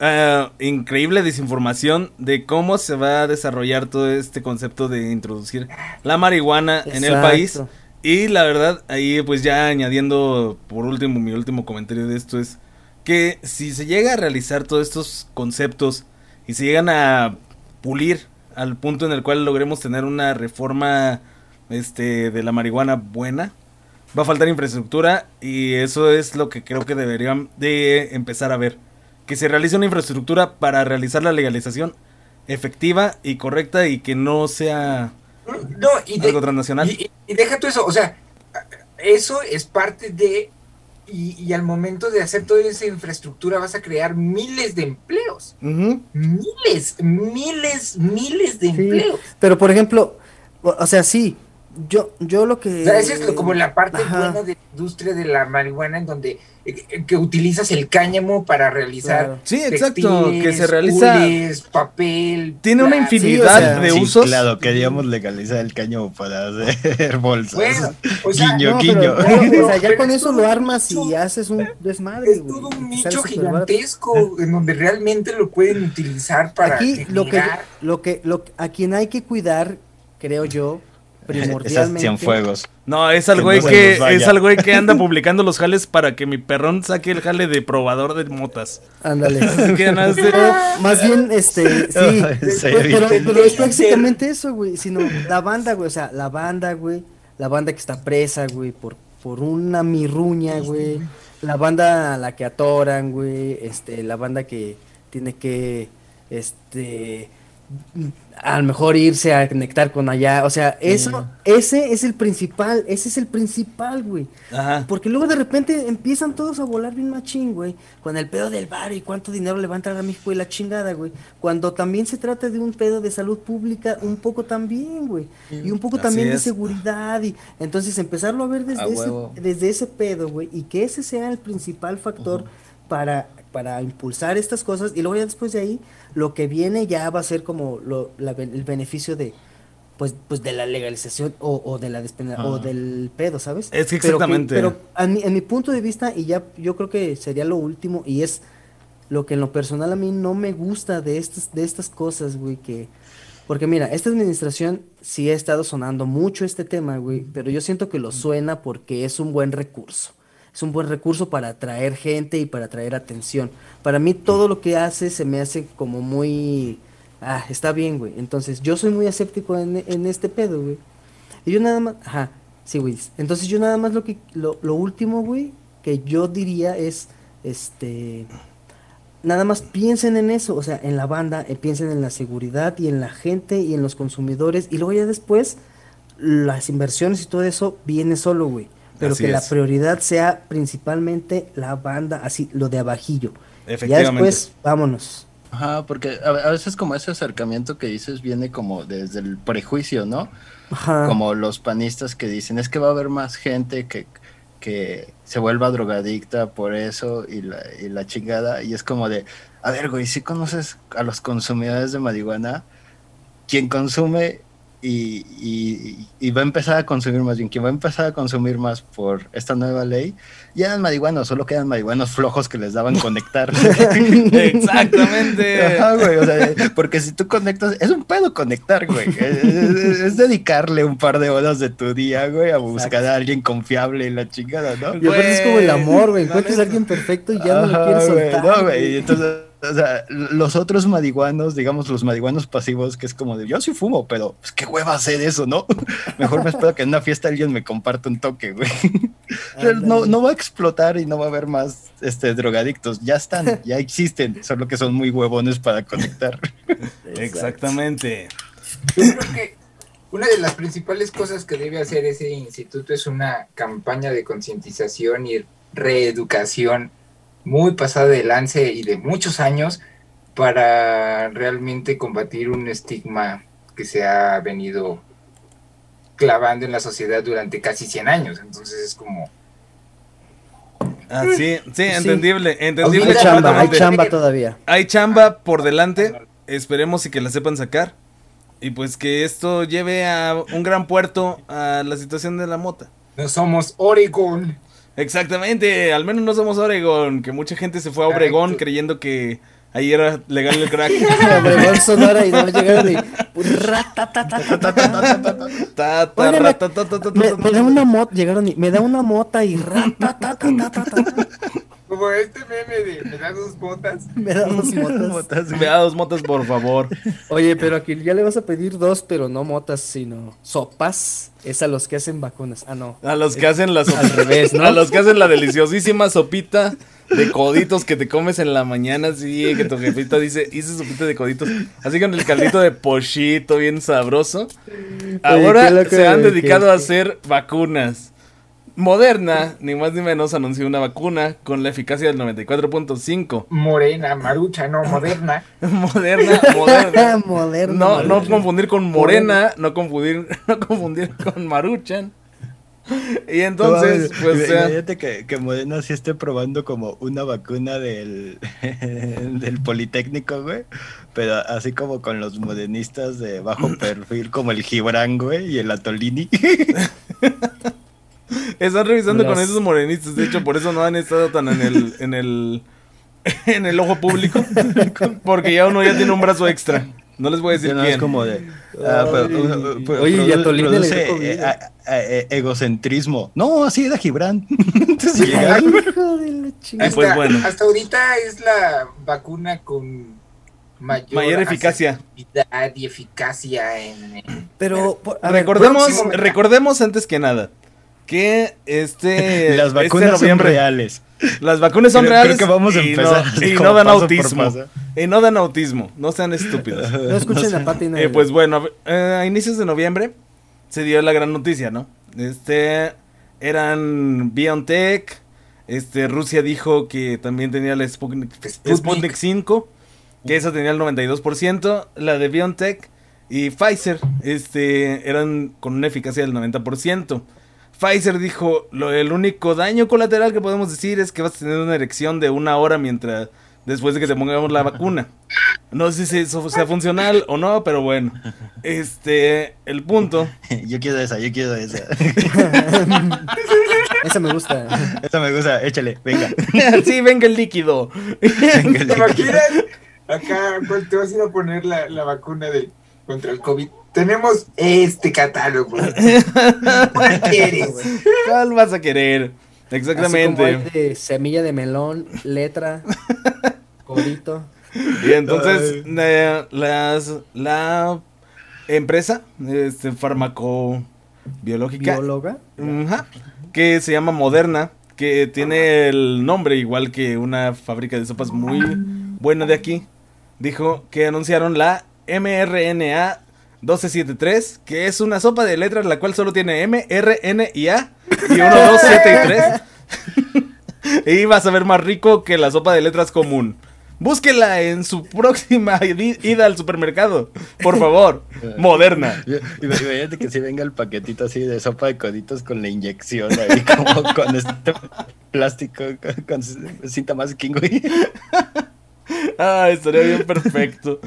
A: uh, increíble desinformación de cómo se va a desarrollar todo este concepto de introducir la marihuana en el país. Y la verdad, ahí pues ya añadiendo por último, mi último comentario de esto es que si se llega a realizar todos estos conceptos y se llegan a pulir al punto en el cual logremos tener una reforma este de la marihuana buena, va a faltar infraestructura y eso es lo que creo que deberían de empezar a ver que se realice una infraestructura para realizar la legalización efectiva y correcta y que no sea
D: no, algo transnacional. Y, deja tú eso, o sea, eso es parte de, y, al momento de hacer toda esa infraestructura vas a crear miles de empleos. Miles, miles, miles de empleos.
C: Pero por ejemplo, o sea, sí, yo, yo lo que...
D: O sea, esa es como la parte buena de la industria de la marihuana en donde eh, que utilizas el cáñamo para realizar
A: sí exacto que se realiza
D: papel
A: tiene una infinidad de usos.
B: claro queríamos legalizar el cáñamo para hacer <laughs> bolsas.
D: Bueno,
B: o sea, guiño
C: guiño. o sea, <laughs> ya con eso lo armas y haces un desmadre
D: es todo un nicho gigantesco en donde realmente lo pueden utilizar para
C: aquí lo que lo que lo a quien hay que cuidar creo yo primordialmente.
B: fuegos.
A: No, es al güey que es al güey que anda <laughs> publicando los jales para que mi perrón saque el jale de probador de motas.
C: Ándale. <laughs> más bien este sí, <laughs> pero, pero, es prácticamente eso, güey, sino la banda, güey, o sea, la banda, güey, la banda que está presa, güey, por por una mirruña, güey. La banda a la que atoran, güey, este, la banda que tiene que este a lo mejor irse a conectar con allá, o sea, eso, ese es el principal, ese es el principal, güey. Porque luego de repente empiezan todos a volar bien machín, güey, con el pedo del bar y cuánto dinero le va a entrar a México y la chingada, güey. Cuando también se trata de un pedo de salud pública, un poco también, güey. Y un poco también de seguridad y entonces empezarlo a ver desde, ese, desde ese pedo, güey, y que ese sea el principal factor para para impulsar estas cosas y luego ya después de ahí lo que viene ya va a ser como lo, el beneficio de pues pues de la legalización o, de la o del pedo, ¿sabes?
A: Es exactamente.
C: Pero, en mi punto de vista y ya yo creo que sería lo último y es lo que en lo personal a mí no me gusta de estas de estas cosas, güey, que porque mira, esta administración sí ha estado sonando mucho este tema, güey, pero yo siento que lo suena porque es un buen recurso es un buen recurso para atraer gente y para atraer atención. Para mí todo lo que hace se me hace como muy... Ah, está bien, güey. Entonces yo soy muy escéptico en, en este pedo, güey. Y yo nada más... Ajá, sí, güey. Entonces yo nada más lo que... Lo, lo último, güey, que yo diría es... Este... Nada más piensen en eso, o sea, en la banda, eh, piensen en la seguridad y en la gente y en los consumidores. Y luego ya después las inversiones y todo eso viene solo, güey pero que la prioridad sea principalmente la banda, así, lo de abajillo. Ya después, vámonos.
B: Ajá, porque a, veces como ese acercamiento que dices viene como desde el prejuicio, ¿no? Ajá. Como los panistas que dicen, es que va a haber más gente que, que se vuelva drogadicta por eso y la, y la chingada. Y es como de, a ver, güey, si conoces a los consumidores de marihuana, quien consume y, va a empezar a consumir más bien, quien va a empezar a consumir más por esta nueva ley, ya eran marihuanos, solo quedan marihuanos flojos que les daban conectar. <laughs>
A: Exactamente.
B: porque si tú conectas, es un pedo conectar, güey. Es, dedicarle un par de horas de tu día, güey, a buscar a alguien confiable y la chingada, ¿no?
C: Y es como el amor, güey. Encuentras a alguien perfecto y ya no lo quieres soltar.
B: no, güey. Entonces o sea, los otros marihuanos, digamos los marihuanos pasivos, que es como de yo sí fumo, pero pues qué hueva hacer eso, ¿no? <laughs> Mejor me espero que en una fiesta alguien me comparte un toque, güey. <laughs> no, no va a explotar y no va a haber más este, drogadictos. Ya están, <laughs> ya existen, solo que son muy huevones para conectar.
A: Exactamente.
D: Yo creo que una de las principales cosas que debe hacer ese instituto es una campaña de concientización y reeducación muy pasada de lance y de muchos años para realmente combatir un estigma que se ha venido clavando en la sociedad durante casi 100 años. Entonces es como...
A: Ah, sí, sí, entendible, entendible.
C: Hay chamba, hay chamba todavía.
A: Hay chamba por delante, esperemos y que la sepan sacar. Y pues que esto lleve a un gran puerto a la situación de la mota.
D: No somos Oregon.
A: Exactamente, al menos no somos Oregon, que mucha gente se fue a Obregón creyendo que ahí era legal el crack. <laughs>
C: Obregón Sonora y no llegaron y me, da una mota, llegaron y me da una mota y
D: como este meme de me da dos motas. <laughs>
C: Me da dos <laughs> motas.
A: me da dos motas, por favor.
C: Oye, pero aquí ya le vas a pedir dos, pero no motas, sino sopas. Es a los que hacen vacunas. Ah, no.
A: A los que hacen la
C: Al revés, ¿no? <laughs>
A: A los que hacen la deliciosísima sopita de coditos que te comes en la mañana, así que tu jefita dice, hice sopita de coditos, así con el caldito de pochito bien sabroso. Ahora se han dedicado a hacer vacunas. Moderna, ni más ni menos, anunció una vacuna con la eficacia del 94.5.
D: Morena, marucha, no, moderna. <laughs>
A: moderna, <laughs> moderna. No, no confundir con morena, no confundir, <laughs> no confundir con maruchan. Y entonces, pues.
B: Imagínate que, que Moderna sí esté probando como una vacuna del, del Politécnico, güey. Pero así como con los modernistas de bajo perfil, como el Gibran, güey, y el Atolini.
A: Están revisando con esos morenistas. De hecho, por eso no han estado tan en el, en el, <laughs> en el ojo público. <laughs> Porque ya uno ya tiene un brazo extra. No les voy a decir quién. Es
B: como de. Ah,
C: oye, y a le
B: eh, eh, egocentrismo. No, así era Gibran.
A: pues bueno.
D: hasta ahorita es la vacuna con
A: mayor, eficacia
D: y eficacia en,
A: pero recordemos recordemos antes que nada que este. <laughs>
B: Las vacunas este son reales.
A: Las vacunas son reales.
B: que vamos a
A: y empezar. No, y no dan autismo. Y no dan autismo. No sean estúpidos. <laughs>
C: No escuchen la patina.
A: Eh, pues bueno, eh, a inicios de noviembre se dio la gran noticia, ¿no? Este. Eran BioNTech. Este, Rusia dijo que también tenía la Sputnik, Sputnik 5. Que esa tenía el 92%. La de BioNTech y Pfizer. Este, eran con una eficacia del 90%. Pfizer dijo, lo, el único daño colateral que podemos decir es que vas a tener una erección de una hora mientras después de que te pongamos la vacuna. No sé si eso sea funcional o no, pero bueno. Este, el punto. <laughs>
B: Yo quiero esa, yo quiero esa. <laughs>
C: esa me gusta.
B: Esa me gusta, échale, venga. <laughs>
A: sí, venga el líquido.
D: Venga ¿Te imaginas? Acá, te vas a ir a poner la, la vacuna de, contra el COVID tenemos este catálogo. <laughs> ¿Cuál quieres?
A: ¿Cuál vas a querer? Exactamente.
C: de semilla de melón, letra, codito.
A: Y entonces las, la empresa este, farmacobiológica
C: bióloga
A: que se llama Moderna, que tiene el nombre igual que una fábrica de sopas muy buena de aquí, dijo que anunciaron la mRNA 1273, que es una sopa de letras la cual solo tiene M, R, N y A. Y 1, 2, 7 y 3. <laughs> y va a saber más rico que la sopa de letras común. Búsquela en su próxima ida al supermercado. Por favor. <laughs> Moderna.
B: Imagínate que si venga el paquetito así de sopa de coditos con la inyección ahí, <laughs> como con este plástico, con, cinta más güey.
A: Ah, estaría bien perfecto.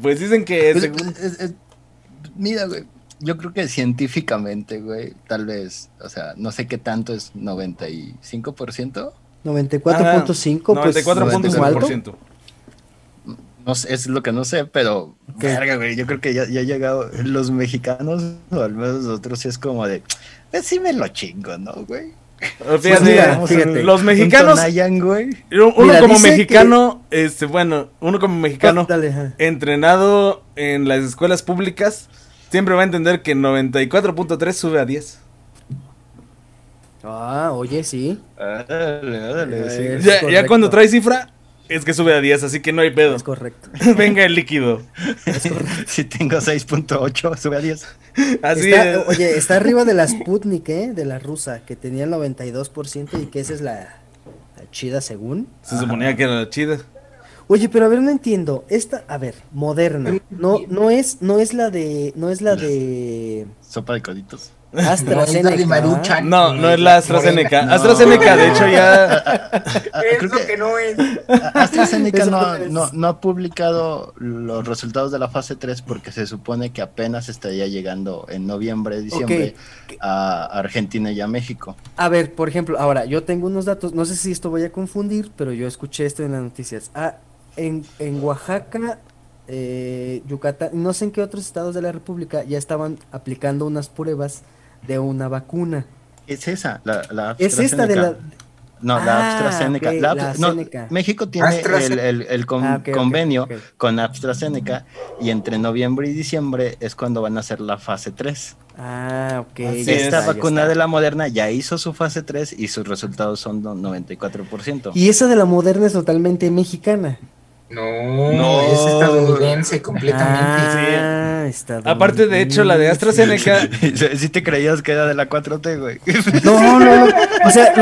A: Pues dicen que
B: pues, mira, güey. Yo creo que científicamente, güey, tal vez, o sea, no sé qué tanto es 95%.
C: 94.5, pues
A: 94.5%.
B: No sé, es lo que no sé, pero verga, güey, yo creo que ya, ya ha llegado los mexicanos, o al menos nosotros, sí es como de, pues sí me lo chingo, ¿no, güey?
A: Fíjate, los mexicanos. Uno como mexicano, este, bueno, uno como mexicano entrenado en las escuelas públicas, siempre va a entender que 94.3 sube a 10.
C: Ah, oye, sí.
A: ya, ya cuando trae cifra, es que sube a 10, así que no hay pedo.
C: Es correcto. <laughs>
A: Venga el líquido. <laughs>
B: si tengo 6.8, sube a 10.
C: Así es. Oye, está <laughs> arriba de la Sputnik, ¿eh? De la rusa, que tenía el 92% y que esa es la, chida según.
A: Se suponía que era la chida.
C: Oye, pero a ver, no entiendo. Esta, a ver, moderna. No, no es, no es la de, no es la de.
B: Sopa de coditos. <laughs>
C: AstraZeneca.
A: No, no es la AstraZeneca. AstraZeneca, de hecho,
D: ya. <laughs> es lo que, no es.
B: AstraZeneca no, no, ha publicado los resultados de la fase 3 porque se supone que apenas estaría llegando en noviembre, diciembre a Argentina y a México.
C: A ver, por ejemplo, ahora yo tengo unos datos, no sé si esto voy a confundir, pero yo escuché esto en las noticias. Ah, en, en Oaxaca eh, Yucatán, no sé en qué otros estados de la República ya estaban aplicando unas pruebas de una vacuna.
B: Es esa, la,
C: Es esta de la...
B: No, la ah, AstraZeneca. México tiene el, ah, convenio con AstraZeneca y entre noviembre y diciembre es cuando van a hacer la fase 3.
C: Ah, ok.
B: Esta vacuna de la Moderna ya hizo su fase 3 y sus resultados son 94%.
C: Y esa de la Moderna es totalmente mexicana.
D: No, es estadounidense completamente.
A: Ah, Aparte, de hecho, la de AstraZeneca. <laughs>
B: Si te creías que era de la 4T, güey.
C: No, no, no. O sea,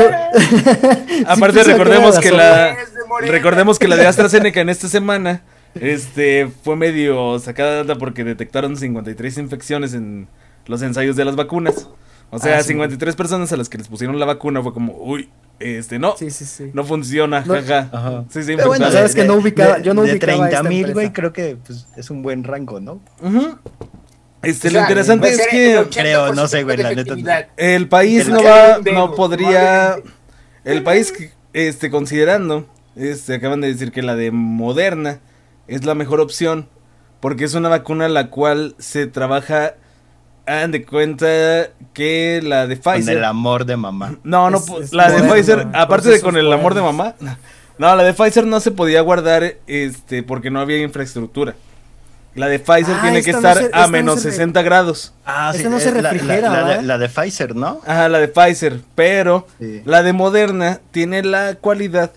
C: <laughs>
A: aparte, recordemos que la. Recordemos que la de AstraZeneca en esta semana. Este fue medio sacada porque detectaron 53 infecciones en los ensayos de las vacunas. O sea, 53 ah, personas a las que les pusieron la vacuna fue como, uy, este, no.
C: Sí, sí, sí.
A: No funciona, jaja.
B: Ajá.
A: Sí, sí,
C: Pero bueno, sabes que no ubicaba, yo no
B: de
C: ubicaba
B: 30 mil, güey, creo que pues, es un buen rango, ¿no?
A: Este, lo interesante es que
B: creo, no sé, güey, la neta.
A: El país no va, no podría, el país, este, considerando, este, acaban de decir que la de Moderna es la mejor opción, porque es una vacuna la cual se trabaja hagan de cuenta que la de Pfizer. Con
B: el amor de mamá.
A: No, no, la de Pfizer, aparte de con el amor de mamá. No, la de Pfizer no se podía guardar este porque no había infraestructura. La de Pfizer ah, tiene que estar a menos 60 grados.
C: Ah, sí, no se refrigera.
B: La, la, de, Pfizer, ¿no?
A: Ajá, la de Pfizer. Pero la de Moderna tiene la cualidad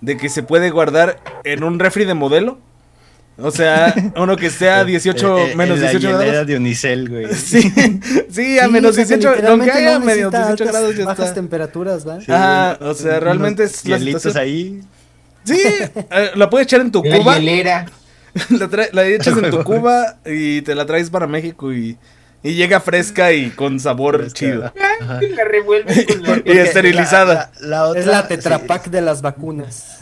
A: de que se puede guardar en un refri de modelo o sea, uno que sea <laughs> 18, eh, eh, menos 18 grados.
B: de Unicel, güey. <laughs>
A: Sí, sí, a menos 18, aunque haya menos 18 grados ya
C: bajas temperaturas, ¿va?
A: ah, o sea, realmente es
B: la situación. ahí.
A: Sí, eh, la puedes echar en tu cuba. <laughs>
D: La
A: la, la echas en tu cuba y te la traes para México y, y llega fresca y con sabor chido.
D: La revuelves con la...
A: y esterilizada.
C: es la tetrapack de las vacunas.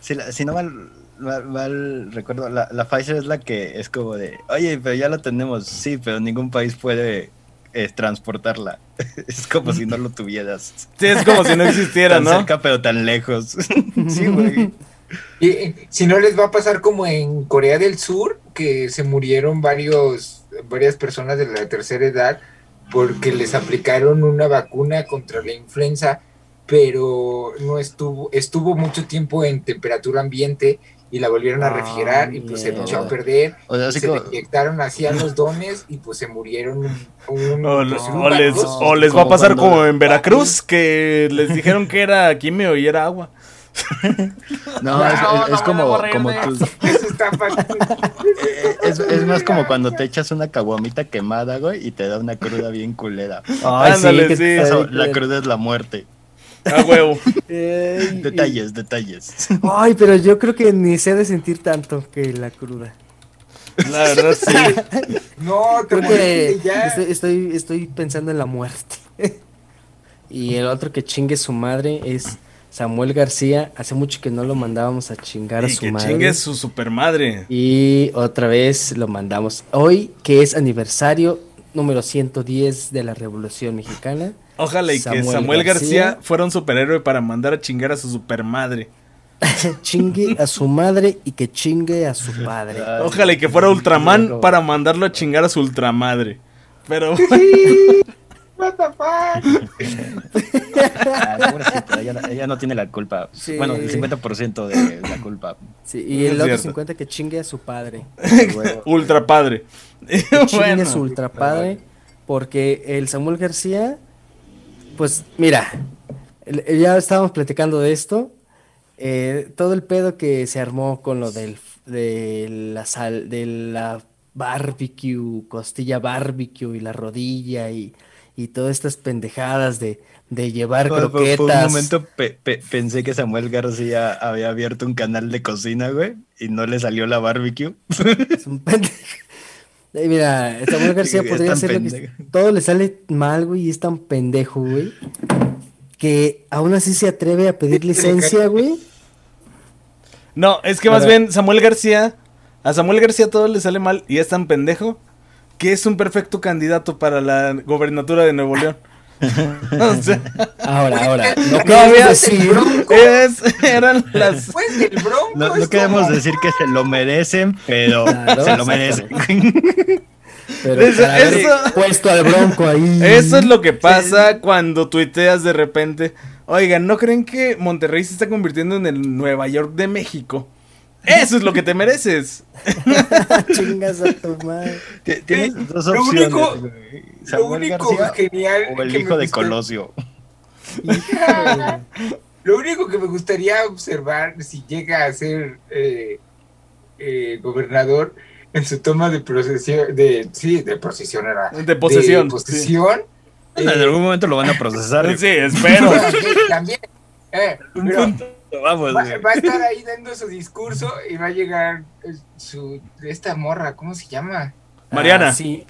B: Si, si no mal mal, recuerdo, la, la, Pfizer es la que es como de, oye, pero ya la tenemos, sí, pero ningún país puede eh, transportarla. <laughs> es como si no lo tuvieras.
A: Sí, es como si no existiera,
B: tan
A: ¿no?
B: cerca, pero tan lejos. <laughs> sí, güey.
D: Y, si no les va a pasar como en Corea del Sur, que se murieron varios, varias personas de la tercera edad porque les aplicaron una vacuna contra la influenza, pero no estuvo, estuvo mucho tiempo en temperatura ambiente y la volvieron a refrigerar y pues se echó a perder. O sea, se como... inyectaron así a los dones y pues se murieron un,
A: o, les, o, les, va a pasar como en Veracruz, que les dijeron que era quimio y era agua. <laughs>
B: no, es, como, como tú. es, es, más como cuando te echas una caguamita quemada, güey, y te da una cruda bien culera.
A: Ay, Ándale, sí,
B: la cruda es la muerte.
A: A huevo.
B: detalles, detalles.
C: Ay, pero yo creo que ni sé de sentir tanto que la cruda.
A: La verdad, sí. <laughs>
D: no,
C: creo que ya. Estoy, estoy, pensando en la muerte. <laughs> y el otro que chingue su madre es Samuel García. Hace mucho que no lo mandábamos a chingar a su
A: que
C: madre.
A: chingue su super madre.
C: Y otra vez lo mandamos. Hoy, que es aniversario número 110 de la Revolución Mexicana.
A: Ojalá y que Samuel García. fuera un superhéroe para mandar a chingar a su supermadre. <laughs>
C: chingue a su madre y que chingue a su padre.
A: Ojalá y que fuera Ultraman para mandarlo a chingar a su ultramadre. Pero. <laughs>
D: What the fuck?
B: ella, no tiene la culpa. Bueno, el 50% de la culpa.
C: Sí, y el otro 50% que chingue a su padre. <laughs>
A: ultra padre.
C: Que chingue a su ultra padre. Porque el Samuel García, pues mira, ya estábamos platicando de esto. Eh, todo el pedo que se armó con lo del, de la sal, de la barbecue, costilla barbecue y la rodilla y, y todas estas pendejadas de, de llevar croquetas. Por un
B: momento pensé que Samuel García había abierto un canal de cocina, güey, y no le salió la barbecue. Es un pendejo.
C: Mira, Samuel <laughs> García podría hacer lo que todo le sale mal, güey, y es tan pendejo, güey, que aún así se atreve a pedir <laughs> licencia, güey.
A: No, es que más bien Samuel García, a Samuel García todo le sale mal y es tan pendejo que es un perfecto candidato para la gobernatura de Nuevo León. <laughs>
C: ahora, ahora.
A: No, había decir. Es, eran las.
B: no, queremos decir que se lo merecen, pero se lo merecen. <laughs>
C: Pero eso, puesto al bronco ahí.
A: Eso es lo que pasa cuando tuiteas de repente. Oigan, ¿no creen que Monterrey se está convirtiendo en el Nueva York de México? Eso es lo que te mereces. <laughs>
C: Chingas a tu madre.
B: Tienes dos opciones. Lo único, lo único genial. O el hijo de Colosio. <laughs>
D: lo único que me gustaría observar si llega a ser eh, eh, gobernador en su toma de procesión, de, sí, de procesión era.
A: De posesión. De
D: posesión.
B: en algún momento lo van a procesar.
A: sí, espero. <laughs>
D: También. Eh, Vamos, va, a estar <laughs> ahí dando su discurso y va a llegar eh, su esta morra, ¿cómo se llama?
A: Mariana. Ah,
C: sí.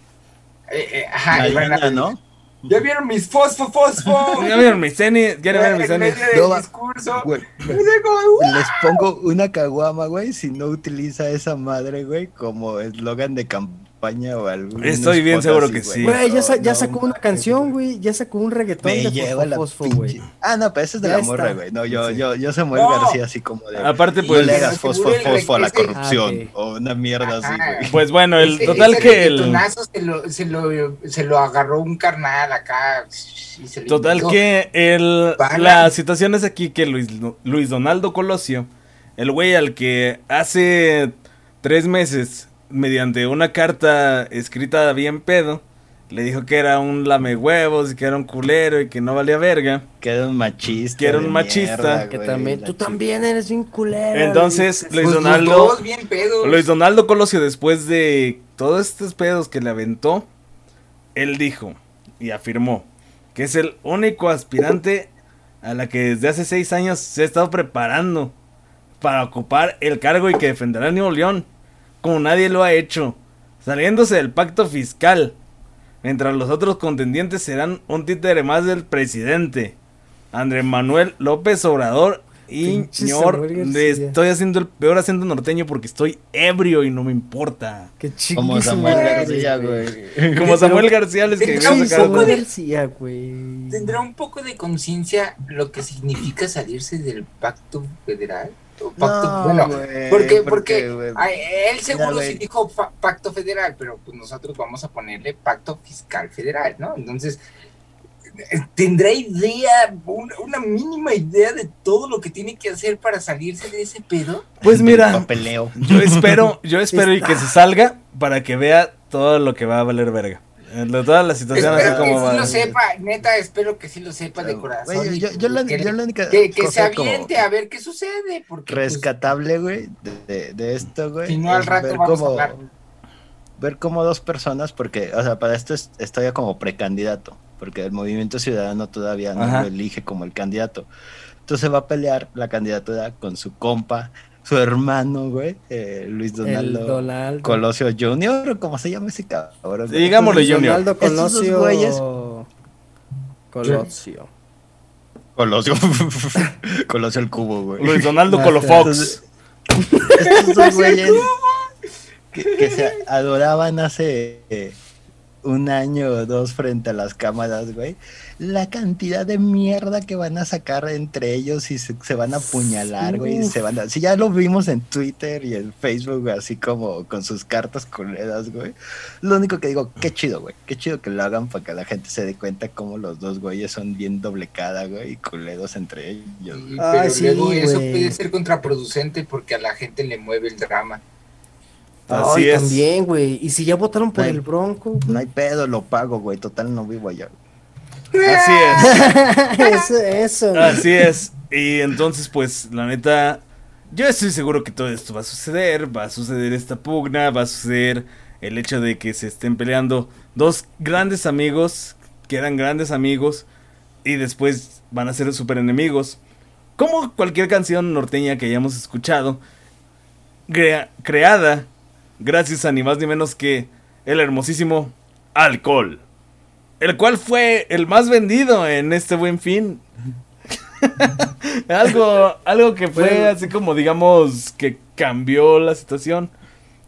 D: Eh, eh, ajá, Mariana, ¿no? ¿Ya vieron mis fosfo, fosfo? <laughs>
A: ¿Ya vieron mis tenis? ¿Ya vieron mis tenis?
D: No, discurso.
B: les pongo una caguama, güey, si no utiliza esa madre, güey, como eslogan de campaña o algo.
A: Estoy bien seguro que sí.
C: Güey, ya, sacó una canción, güey. Ya sacó un reggaetón
B: Me de fosfo, güey. Ah, no, pero eso es de la morra, güey. No, yo, yo, yo Samuel García así como de.
A: Aparte, pues.
B: No le hagas fosfo, fosfo a la corrupción. Ah, o una mierda así, güey.
A: Pues bueno, el total que el.
D: Se lo, se, lo, se lo agarró un carnal acá.
A: total que el. La situación es aquí que Luis, Luis Donaldo Colosio, el güey al que hace tres meses mediante una carta escrita bien pedo, le dijo que era un lame huevos y que era un culero y que no valía verga.
B: Que era un machista.
A: Que era un machista.
C: que también, tú también eres bien culero.
A: Entonces, Luis pues Donaldo. Luis Donaldo Colosio, después de todos estos pedos que le aventó, él dijo y afirmó que es el único aspirante a la que desde hace seis años se ha estado preparando para ocupar el cargo y que defenderá a Nuevo León como nadie lo ha hecho, saliéndose del pacto fiscal, mientras los otros contendientes serán un títere más del presidente, Andrés Manuel López Obrador y señor, estoy haciendo el peor acento norteño porque estoy ebrio y no me importa.
C: Qué Como Samuel García,
A: güey. <laughs> Como Samuel García les que
C: García, güey.
D: ¿Tendrá un poco de conciencia lo que significa salirse del pacto federal? Pacto, bueno, porque, porque, él seguro sí dijo pacto federal, pero pues nosotros vamos a ponerle pacto fiscal federal, ¿no? Entonces, eh, ¿tendrá idea, una, mínima idea de todo lo que tiene que hacer para salirse de ese pedo?
A: Pues mira, yo espero, yo espero y que se salga para que vea todo lo que va a valer verga. De todas las situaciones
D: así como que sí lo sepa, neta, espero que sí lo sepa de corazón. que, se aviente a ver qué sucede. Porque,
B: pues, rescatable, güey, de, de, esto, güey.
D: Si no al rato ver vamos a
B: Ver como dos personas, porque, o sea, para esto estoy ya como precandidato, porque el Movimiento Ciudadano todavía no lo elige como el candidato. Entonces va a pelear la candidatura con su compa, su hermano, güey, eh, Luis Donaldo, Colosio Junior, ¿cómo se llama ese cabrón?
A: digámosle Junior.
C: Donaldo Colosio. Colosio.
B: Colosio. <laughs> Colosio el cubo, güey.
A: Luis <laughs> Donaldo Colofox.
B: estos dos <laughs> güeyes que, se adoraban hace un año o dos frente a las cámaras, güey, la cantidad de mierda que van a sacar entre ellos y se, van a apuñalar, güey, se van a... Si ya lo vimos en Twitter y en Facebook, así como con sus cartas culeras, güey. Lo único que digo, qué chido, güey, qué chido que lo hagan para que la gente se dé cuenta cómo los dos güeyes son bien doble cara, güey, y culeros entre ellos.
D: pero luego eso puede ser contraproducente porque a la gente le mueve el drama.
C: Así es. también, güey. Y si ya votaron por el Bronco.
B: No hay pedo, lo pago, güey. Total, no vivo allá.
A: Así
C: es. <laughs> eso, eso.
A: Así es. Y entonces, pues, la neta, yo estoy seguro que todo esto va a suceder. Va a suceder esta pugna, va a suceder el hecho de que se estén peleando dos grandes amigos, que eran grandes amigos, y después van a ser super enemigos. Como cualquier canción norteña que hayamos escuchado, creada gracias a ni más ni menos que el hermosísimo alcohol el cual fue el más vendido en este buen fin. <laughs> algo, algo que fue así como digamos que cambió la situación.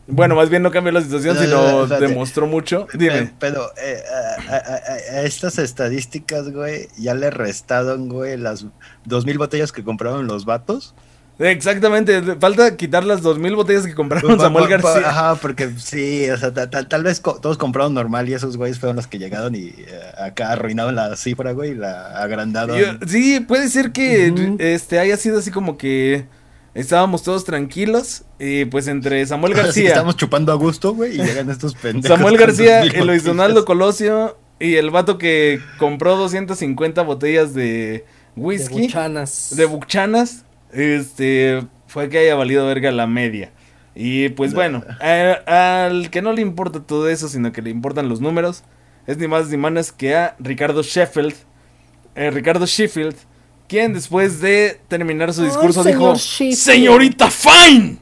A: Bueno, más bien no cambió la situación, sino demostró mucho. Dime.
B: Pero, eh, a, estas estadísticas, güey, ya le restaron, güey, las dos mil botellas que compraron los vatos.
A: Exactamente, falta quitar las dos mil botellas que compraron Samuel García.
B: Ajá, porque sí, o sea, tal, vez todos compraron normal y esos güeyes fueron los que llegaron y eh, acá arruinaron la cifra, güey, y la agrandaron.
A: sí, puede ser que este haya sido así como que estábamos todos tranquilos y pues entre Samuel <laughs> García.
B: estamos chupando a gusto, güey, y llegan estos <laughs> pendejos.
A: Samuel García, el Luis Donaldo Colosio y el vato que compró 250 botellas de whisky. De buchanas. De buchanas este, fue que haya valido verga la media. Y pues bueno, al que no le importa todo eso, sino que le importan los números, es ni más ni menos que a Ricardo Sheffield. Eh, Ricardo Sheffield, quien después de terminar su discurso dijo: ¡Señorita Fine!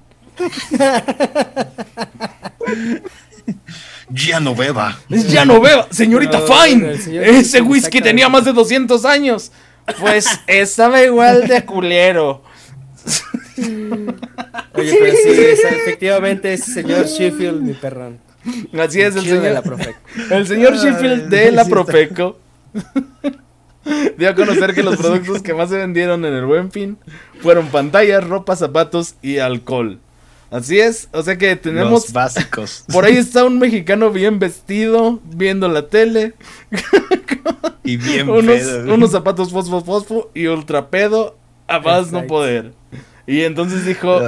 B: ya no beba.
A: Ya no beba, señorita Fine. Ese whisky tenía más de 200 años. Pues <laughs> estaba igual de culero. <laughs>
C: Oye, pero sí, efectivamente es el señor Sheffield, mi perrón.
A: Así es, el señor. De la Profeco. El señor Sheffield de la Profeco <laughs> dio a conocer que los productos que más se vendieron en el Buen Fin fueron pantallas, ropa, zapatos y alcohol. Así es, o sea que tenemos.
B: Los básicos.
A: Por ahí está un mexicano bien vestido, viendo la tele.
B: y bien <laughs>
A: unos, unos zapatos fosfo fosfo y ultra pedo a más no poder. Y entonces dijo...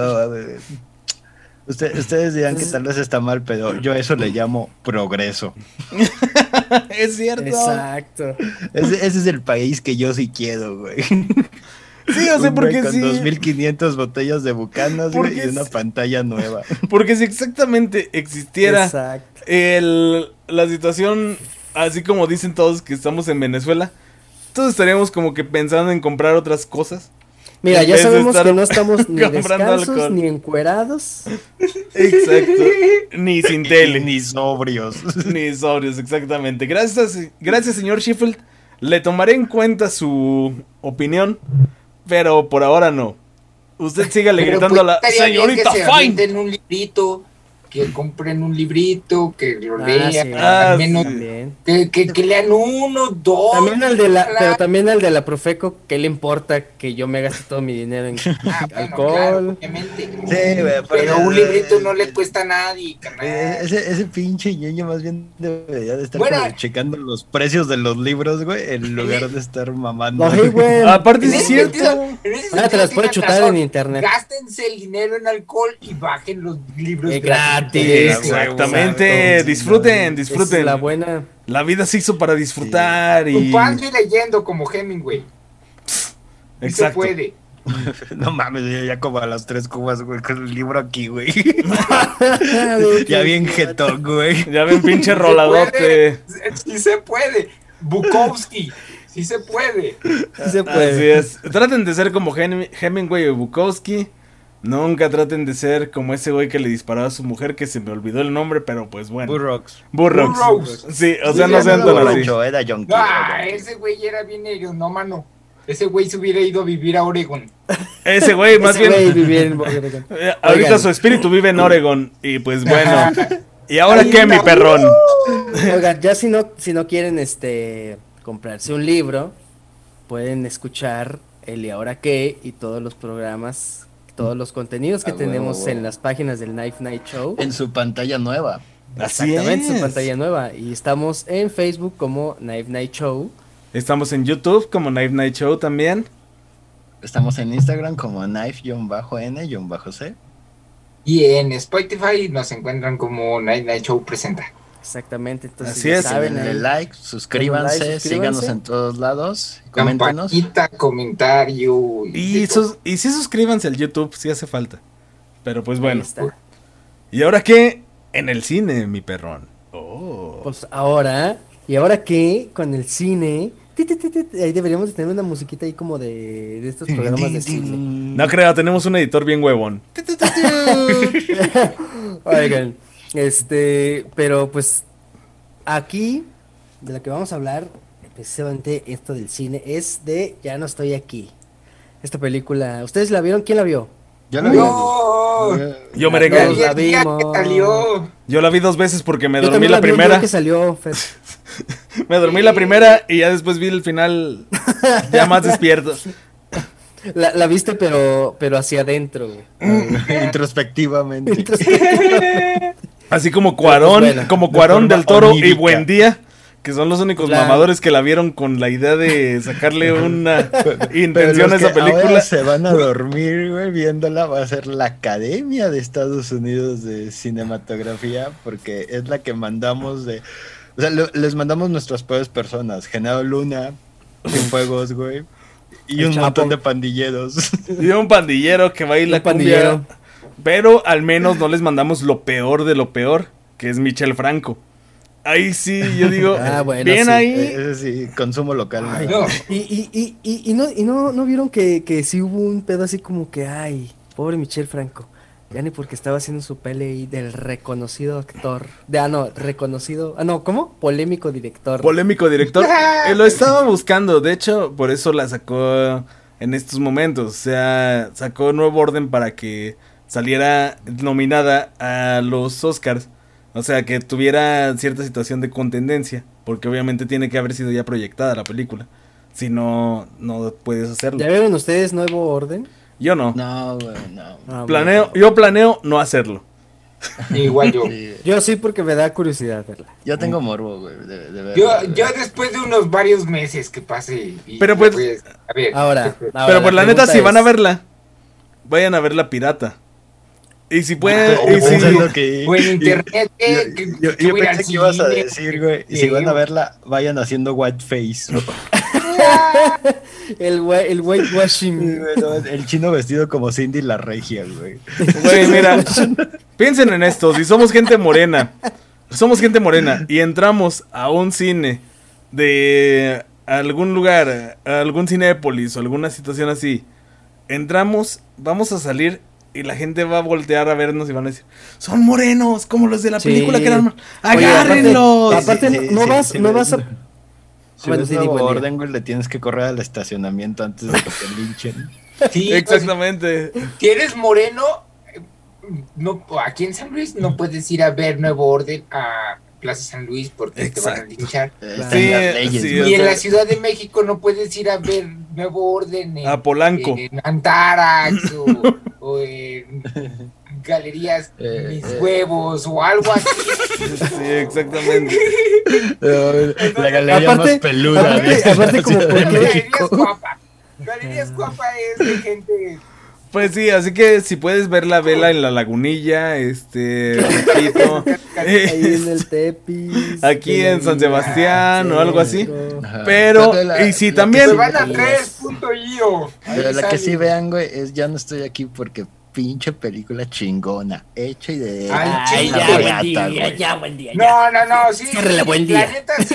B: ustedes dirán que tal vez está mal, pero yo eso le llamo progreso. <laughs>
A: es cierto.
C: Exacto.
B: Ese, es el país que yo sí quiero, güey.
A: Sí, o sea, <laughs> porque
B: con sí. 2500 botellas de bucanas güey, y una pantalla nueva. <laughs>
A: Porque si exactamente existiera el, la situación, así como dicen todos que estamos en Venezuela, todos estaríamos como que pensando en comprar otras cosas.
C: Mira, ya sabemos que no estamos <laughs> ni descalzos, ni encuerados.
A: Exacto. <laughs> Ni sin tele.
B: ni sobrios. <laughs>
A: Ni sobrios, exactamente. Gracias, gracias, señor Sheffield. Le tomaré en cuenta su opinión, pero por ahora no. Usted siga gritando a la señorita
D: Fine. un librito que compren un librito, que lo ah, lean, ah, que, que, lean uno, dos.
C: También al de la, pero también al de la Profeco, ¿qué le importa que yo me gaste todo mi dinero en <laughs> ah, alcohol?
D: obviamente. Sí, pero, un librito no le cuesta a nadie,
B: eh, Ese, ese pinche ñoño más bien debería de estar checando los precios de los libros, güey, en lugar de estar mamando. <laughs>
A: Aparte es cierto.
C: Ah, te las puedes chutar en internet.
D: Gástense el dinero en alcohol y bajen los libros
C: eh, gratis.
A: Exactamente. disfruten, disfruten.
C: la buena.
A: La vida se hizo para disfrutar y.
D: y leyendo como Hemingway. Exacto. Se puede. <laughs>
B: No mames, ya como a las tres cubas, güey, con el libro aquí, güey. <laughs> ya bien jetón, güey.
A: Ya bien pinche roladote.
D: Sí se puede. Bukowski. Sí se puede.
C: Sí se puede.
A: Así es. Traten de ser como Hemingway o Bukowski. Nunca traten de ser como ese güey que le disparó a su mujer, que se me olvidó el nombre, pero pues bueno.
B: Burroughs.
A: Burroughs. Sí, o sea, no sean tan así.
D: Ah, ese güey era bien mano. Ese güey se hubiera ido a vivir a Oregon.
A: Ese güey, más bien. Güey en Oregon. <laughs> Eh, ahorita su espíritu vive en Oregon. Y pues bueno. <laughs> ¿Y ahora qué, mi perrón? <laughs>
C: Oigan, ya si no, si no quieren este comprarse un libro, pueden escuchar el y ahora qué y todos los programas, todos los contenidos que
B: Ah,
C: tenemos en las páginas del Knife Night Show.
B: En su pantalla nueva.
A: Así
C: Exactamente,
A: es.
C: su pantalla nueva. Y estamos en Facebook como Knife Night Show.
A: Estamos en YouTube como Knife Night Show también.
B: Estamos en Instagram como knife-n-c.
D: Y en Spotify nos encuentran como Night Night Show Presenta.
C: Exactamente, entonces
A: Así es.
C: saben
B: Denle like, suscríbanse,
C: Denle like,
B: síganos
C: suscríbanse.
B: en todos lados, coméntenos.
D: Campanita, comentario.
A: Y,
D: todo.
A: sus- y sí suscríbanse al YouTube, si hace falta. Pero pues bueno. ¿Y ahora qué? En el cine, mi perrón. Oh.
C: Pues ahora, y ahora que con el cine, ti, ti, ti, ti, ahí deberíamos de tener una musiquita ahí como de, de estos programas de cine.
A: No creo, tenemos un editor bien huevón. <laughs> <laughs>
C: Oigan, este, pero pues aquí de lo que vamos a hablar, precisamente esto del cine, es de Ya no estoy aquí. Esta película, ¿ustedes la vieron? ¿Quién la vio?
B: Yo lo vi.
D: No.
A: Yo
C: La
A: merengue.
C: todos la vimos.
D: salió.
A: Yo la vi dos veces porque me
C: Yo
A: dormí
C: también
A: la
C: vi
A: primera.
C: que salió, Fer. <laughs>
A: Me dormí la primera y ya después vi el final ya más <laughs> despierto.
C: La, la viste pero, pero hacia adentro, güey. <laughs>
B: Introspectivamente.
C: Entonces,
A: Así como Cuarón,
C: Pues bueno,
A: como Cuarón del Toro y
B: onírica.
A: Buen Día, que son los únicos
C: Claro.
A: mamadores que la vieron con la idea de sacarle una <laughs> intención a esa
B: que ahora
A: película.
B: se van a dormir, güey, viéndola. Va a ser la Academia de Estados Unidos de Cinematografía, porque es la que mandamos de. O sea, lo- les mandamos nuestras peores personas. Genaro Luna, Fuegos, güey. Y
C: El
B: un
C: Chapo.
B: montón de pandilleros.
A: Y un pandillero que baila
C: Un pandillero.
A: Pero al menos no les mandamos lo peor de lo peor, que es Michel Franco. Ahí sí, yo digo, <laughs>
C: Ah, bueno,
A: bien
C: sí.
A: ahí.
B: Ese sí, consumo local.
C: Ay,
B: ¿no?
C: Y, y, y, y, y no, y no, no vieron que, que sí hubo un pedo así como que, ay, pobre Michel Franco. Ya ni porque estaba haciendo su pele del reconocido actor. De, ah, no, reconocido. Ah, no, ¿cómo? Polémico director.
A: Polémico director. <laughs> Eh, lo estaba buscando, de hecho, por eso la sacó en estos momentos. O sea, sacó nuevo orden para que saliera nominada a los Oscars. O sea, que tuviera cierta situación de contendencia. Porque obviamente tiene que haber sido ya proyectada la película. Si no, no puedes hacerlo.
C: ¿Ya vieron ustedes nuevo orden?
A: Yo no.
B: No, güey, no.
C: Ah,
A: Planeo,
C: bueno.
A: yo planeo no hacerlo.
D: Igual yo.
B: Sí.
C: Yo sí porque me da curiosidad verla.
B: Yo tengo morbo, güey, de, de
D: Yo, yo después de unos varios meses que pase. y-
A: Pero pues-
D: pues, a ver. <laughs>
C: Ahora,
A: Pero por la neta, si van a verla, vayan a verla pirata. Y si pueden,
B: Yo
A: y si,
B: pensando que-
D: O en internet,
B: Yo,
D: eh, que-
B: yo- pensé que ibas a decir, güey, y si van a verla, vayan haciendo whiteface. <laughs>
C: El, el whitewashing.
B: güey, no, el chino vestido como Cindy la regia, güey.
A: Güey, <laughs> mira, <laughs> piensen en esto, si somos gente morena, somos gente morena y entramos a un cine de algún lugar, a algún cinépolis o alguna situación así, entramos, vamos a salir y la gente va a voltear a vernos y van a decir, son morenos, como los de la
C: Sí.
A: película que eran...
C: Oye,
A: ¡Agárrenlos!
C: aparte-
B: Sí,
C: no vas- no
B: ves-
C: vas a-
B: Si
C: Bueno,
B: ves
C: sí,
B: nuevo orden, güey, le tienes que correr al estacionamiento antes de que te linchen. <laughs>
D: Sí,
A: Exactamente.
D: Si eres moreno, no, aquí en San Luis no puedes ir a ver Nuevo Orden a Plaza San Luis porque te van a
A: Exacto.
D: linchar.
A: Sí,
B: las leyes,
A: sí,
B: güey.
A: o
D: Y en
A: sea-
D: la Ciudad de México no puedes ir a ver Nuevo Orden en,
A: A Polanco.
D: en Antarax o, o en Galerías <laughs>
B: Eh,
D: Mis
B: eh.
D: Huevos o algo así. <laughs>
A: Sí, exactamente.
B: No, La galería
C: Aparte-
B: más peluda.
C: aparte- aparte <laughs> como
D: Galerías
B: México.
D: Guapa. Galerías Guapa es de gente.
A: Pues sí, así que si puedes ver la vela en la lagunilla, este, repito, <laughs>
C: Ahí en el Tepis.
A: Aquí en San Sebastián o algo así.
B: Ajá.
A: Pero,
B: la-
A: y si
B: la
A: también-
B: sí-
D: van a traer punto io. Ahí
B: Pero la que sí vean, güey, es ya no estoy aquí porque pinche película chingona, hecha y de
D: Ay,
C: ya,
D: güey.
C: buen día, ya, buen día. ya.
D: No, no, no, sí.
C: Buen día.
D: La neta, sí.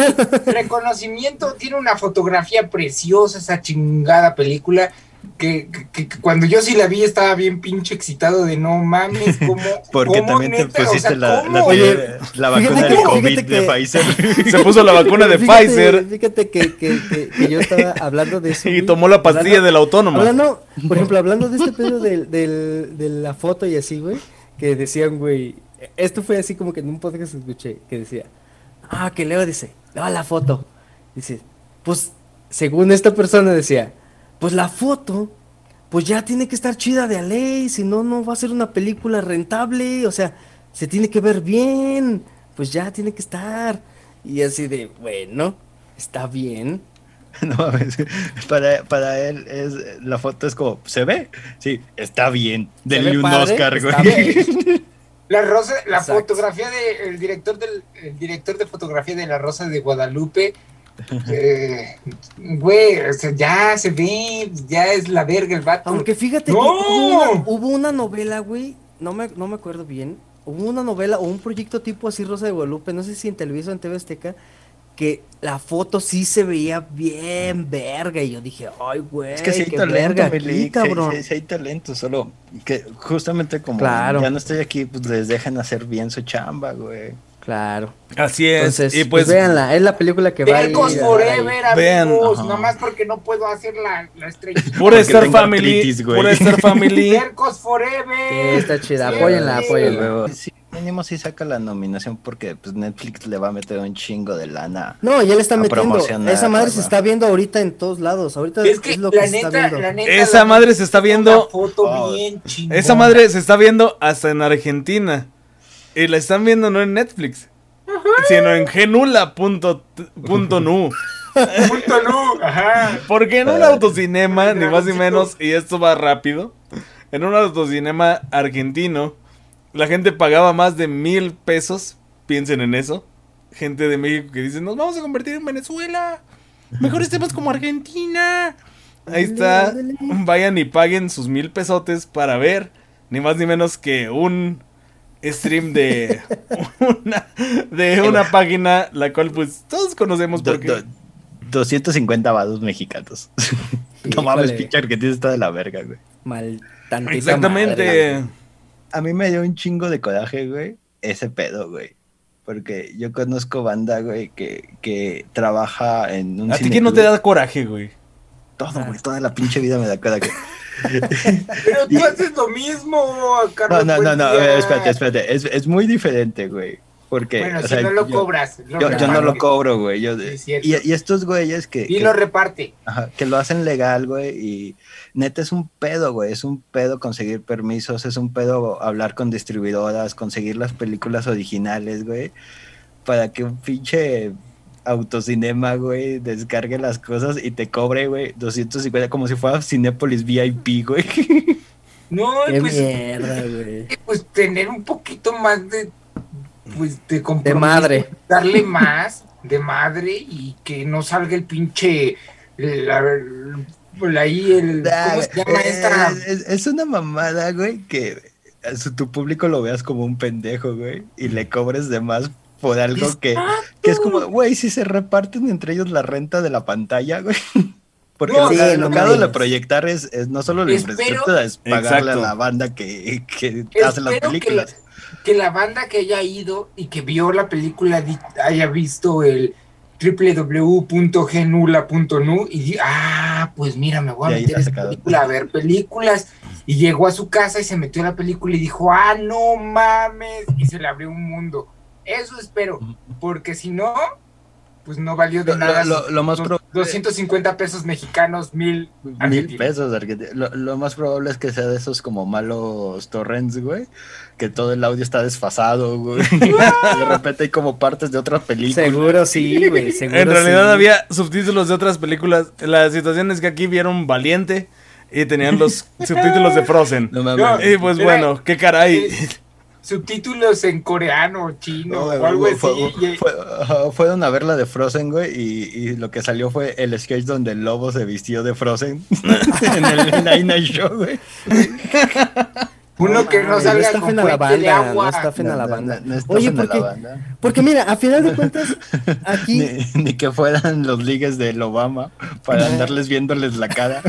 D: Reconocimiento, tiene una fotografía preciosa esa chingada película. Que, que- que cuando yo sí la vi estaba bien pinche excitado de no mames, <laughs> como.
B: Porque también te pusiste la, la,
C: Oye,
B: la vacuna de
C: que-
B: COVID de Pfizer. <laughs>
A: se puso la vacuna de
C: Fíjate-
A: Pfizer
C: Fíjate que, que, que, que yo estaba hablando de eso. <laughs>
A: y
C: güey.
A: tomó la pastilla
C: Hablando-
A: de la autónoma.
C: Hablando, por ejemplo, hablando de este pedo del, del, de la foto y así, güey, que decían, güey, esto fue así como que en un podcast escuché que decía, ah, que Leo dice, Leo la foto. Dice, pues, según esta persona decía, pues la foto, pues ya tiene que estar chida de a ley, si no, no va a ser una película rentable, o sea, se tiene que ver bien, pues ya tiene que estar. Y así de, bueno, está bien. <laughs>
B: No para, para él es la foto es como, ¿se ve? Sí, está bien. Denle un Oscar, güey. <laughs>
D: La rosa, la fotografía del el director del el director de fotografía de la Rosa de Guadalupe, eh, güey, ya se ve, ya es la verga el vato.
C: Aunque fíjate que hubo una, novela, güey, no me, no me acuerdo bien, hubo una novela o un proyecto tipo así Rosa de Guadalupe, no sé si en Televisa o en TV Azteca, que la foto sí se veía bien verga. Y yo dije, ay, güey, es que si hay talento, verga aquí, cabrón.
B: Sí, hay talento, solo que justamente como ya no estoy aquí, pues les dejan hacer bien su chamba, güey.
C: Claro.
A: Así es. y
C: pues, pues véanla, es la película que va a ir.
D: Forever, amigos. Nomás porque no puedo hacer la, la estrella. <laughs>
A: Pura Star Family. Pura Star <laughs> Family.
D: Percos Forever.
C: está chida. Apóyenla, apóyenla.
B: Sí, mínimo sí saca la nominación porque pues, Netflix le va a meter un chingo de lana.
C: No, ya le está metiendo. Esa madre se está viendo ahorita en todos lados. Ahorita es, que lo que se está viendo.
A: esa madre se está viendo. esa madre se está viendo hasta en Argentina. Y la están viendo no en Netflix, sino en genula.nu. Punto nu, ajá. Porque en un autocinema, ni más ni menos, y esto va rápido, en un autocinema argentino la gente pagaba más de mil pesos. Piensen en eso. Gente de México que dice, nos vamos a convertir en Venezuela. Mejor estemos como Argentina. Ahí está. Vayan y paguen sus mil pesotes para ver ni más ni menos que un stream de <laughs> una, de una página la cual pues todos conocemos porque...
B: 250 vados mexicanos. <laughs> no mames, pinche Argentina está de la verga, güey.
C: Mal,
A: Exactamente
B: a mí me dio un chingo de coraje, güey, ese pedo, güey. Porque yo conozco banda, güey, que, que trabaja en un.
A: ¿A ti qué no te da coraje, güey?
B: Todo, güey, toda la pinche vida me da coraje. <laughs>
D: Pero tú haces lo mismo, Carlos.
B: No, no, no, no, espérate, espérate. Es, es muy diferente, güey. Porque,
D: bueno, si no lo cobras.
B: yo, yo, no lo cobro, güey. Yo, y, y, estos güeyes que.
D: Y lo reparte.
B: Ajá, que lo hacen legal, güey. Y neta es un pedo, güey. Es un pedo conseguir permisos. Es un pedo hablar con distribuidoras, conseguir las películas originales, güey. Para que un pinche autocinema, güey, descargue las cosas y te cobre, güey, 250, como si fuera Cinépolis VIP, güey. <laughs>
D: No, pues, mierda, güey. Pues tener un poquito más de pues de
C: De madre.
D: Darle <laughs> más de madre y que no salga el pinche. La, ahí el. ¿Cómo se llama esta?
B: Es, una mamada, güey, que tu público lo veas como un pendejo, güey, y le cobres de más por algo que, que, es como, güey, si se reparten entre ellos la renta de la pantalla, güey. <laughs> Porque lo, que de proyectar es, no solo la infraestructura, es pagarle a la banda que, que hace las películas
D: que la banda que haya ido y que vio la película haya visto el www.genula.nu y diga, ah, pues mira, me voy a meter esa película a ver películas. Y llegó a su casa y se metió a la película y dijo, ah, no mames, y se le abrió un mundo. Eso espero, porque si no, pues no valió de nada.
B: Lo, más
D: 250 pesos mexicanos, mil.
B: Mil pesos lo, lo, más probable es que sea de esos como malos torrents, güey. Que todo el audio está desfasado, güey. <laughs> de repente hay como partes de otras películas.
C: Seguro sí, güey. <laughs>
A: en realidad había subtítulos de otras películas. La situación es que aquí vieron Valiente y tenían los <laughs> subtítulos de Frozen. y pues bueno, qué caray
D: subtítulos en coreano, chino o algo así.
B: fueron a ver la de Frozen, güey, y, lo que salió fue el sketch donde el lobo se vistió de Frozen <laughs> en el <laughs> Night Show, güey.
D: Uno que no salga con la banda, agua.
C: No está fina la banda. Oye, porque, porque mira, a final de cuentas, <laughs> aquí...
B: Ni, que fueran los ligues del Obama para andarles viéndoles la cara.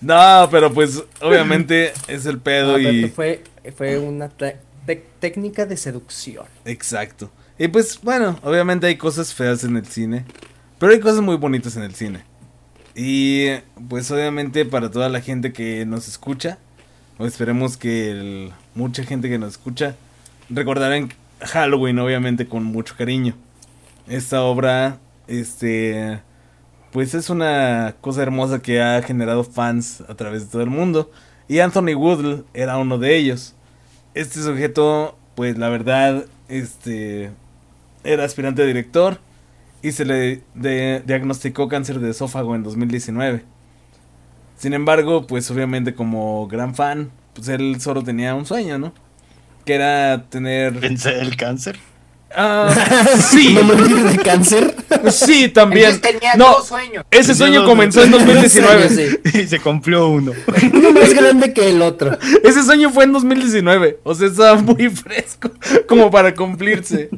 A: No, pero pues obviamente es el pedo y...
C: Fue, fue una técnica de seducción.
A: Exacto. Y pues bueno, obviamente hay cosas feas en el cine, pero hay cosas muy bonitas en el cine. Y pues obviamente para toda la gente que nos escucha, o esperemos que mucha gente que nos escucha recordarán Halloween, obviamente, con mucho cariño. Esta obra, este, pues es una cosa hermosa que ha generado fans a través de todo el mundo. Y Anthony Woodle era uno de ellos. Este sujeto, pues la verdad, este, era aspirante a director y se le diagnosticó cáncer de esófago en 2019. Sin embargo, pues obviamente como gran fan, pues él solo tenía un sueño, ¿no? Que era tener...
B: ¿Vencer el cáncer?
A: Ah, <laughs> sí.
C: ¿No morir de cáncer?
A: Sí, también.
D: Entonces tenía
A: no,
D: dos sueños.
A: ese sueño comenzó en 2019.
B: Y se cumplió uno.
C: Uno más grande que el otro.
A: Ese sueño fue en 2019. O sea, estaba muy fresco <laughs> como para cumplirse.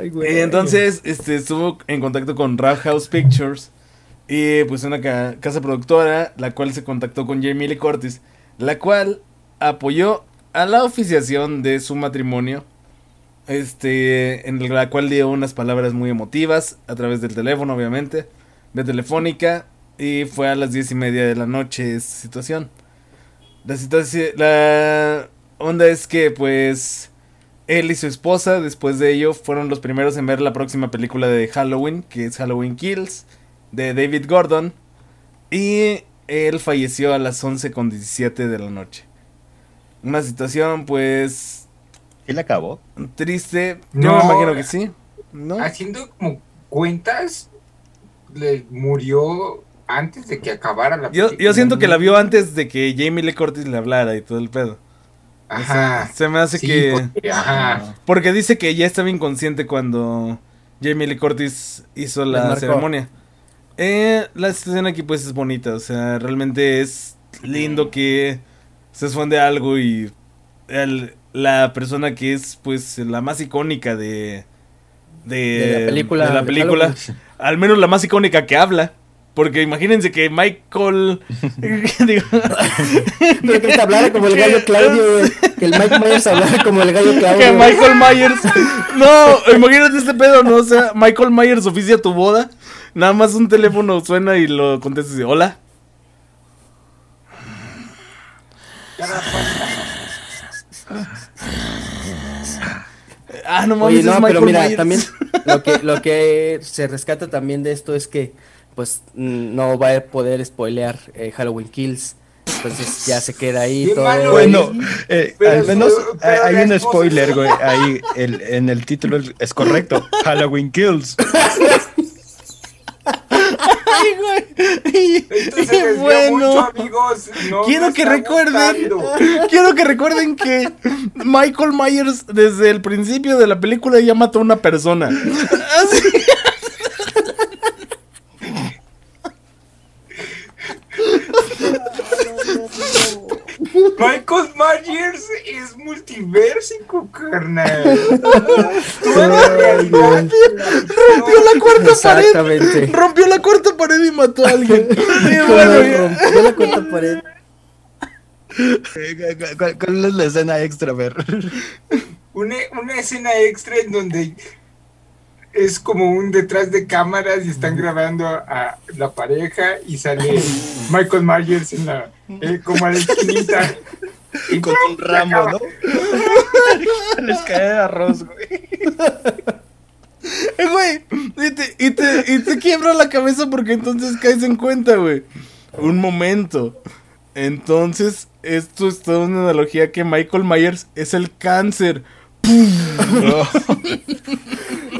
C: Ay, güey.
A: Y entonces este, estuvo en contacto con Rap House Pictures y pues una ca- casa productora, la cual se contactó con Jamie Lee Curtis, la cual apoyó a la oficiación de su matrimonio, este, en la cual dio unas palabras muy emotivas a través del teléfono, obviamente, de telefónica, y fue a las diez y media de la noche esta situación. La situación, la onda es que pues él y su esposa, después de ello, fueron los primeros en ver la próxima película de Halloween, que es Halloween Kills, de David Gordon. Y él falleció a las 11.17 de la noche. Una situación, pues,
B: ¿Y la acabó?
A: triste. Yo
D: No.
A: me imagino que sí. ¿No?
D: Haciendo como cuentas, le murió antes de que acabara la
A: Yo,
D: película.
A: yo siento que la vio antes de que Jamie Lee Curtis le hablara y todo el pedo.
D: Ajá.
A: Se me hace
D: Sí,
A: que...
D: porque- ajá.
A: Porque dice que ya estaba inconsciente cuando Jamie Lee Curtis hizo la ceremonia. Eh, la situación aquí pues es bonita, o sea, realmente es lindo que se esconde algo y el- la persona que es pues la más icónica de de,
C: De la película
A: de la película, al menos la más icónica que habla, porque imagínense que Michael <laughs> digo,
C: que te <laughs> hablara como el gallo Claudio. Que el Mike Myers hablara como el gallo Claudio.
A: que. Michael Myers. No, imagínate este pedo, ¿no? O sea, Michael Myers oficia tu boda. Nada más un teléfono suena y lo contestas y hola.
D: Ya la falta.
A: Ah, no mames,
C: Oye,
A: es
C: no,
A: Michael
C: pero mira,
A: Myers.
C: también <laughs> lo que, lo que se rescata también de esto es que pues mm, no va a poder spoilear eh, Halloween Kills. Entonces ya se queda ahí
D: Qué
C: todo.
D: malo
B: Bueno, eh, al menos
D: pero
B: hay- un spoiler, güey. Ahí el- en el título es- es correcto. <laughs> Halloween Kills. <laughs>
A: Güey.
D: Entonces
A: Y bueno.
D: mucho, amigos. No
A: Quiero que recuerden,
D: gustando.
A: quiero que recuerden que Michael Myers desde el principio de la película ya mató a una persona. <laughs> Así-
D: Michael Myers es multiversico, carnal. <laughs>
A: Rompió la cuarta pared.
C: Exactamente.
A: Rompió la cuarta pared y mató a alguien. <laughs>
C: Rompió la cuarta pared.
B: Eh, ¿Cuál, cuál es la escena extra, a ver?
D: Una, una escena extra en donde es como un detrás de cámaras y están grabando a, la pareja y sale Michael Myers en la, eh, como a la esquinita. <laughs> Y
B: Con un ramo, ¿no? <laughs> Les cae de arroz, güey.
A: Eh, Güey, y te, y, te, y te quiebra la cabeza porque entonces caes en cuenta, güey. Un momento. Entonces, esto es toda una analogía que Michael Myers es el cáncer.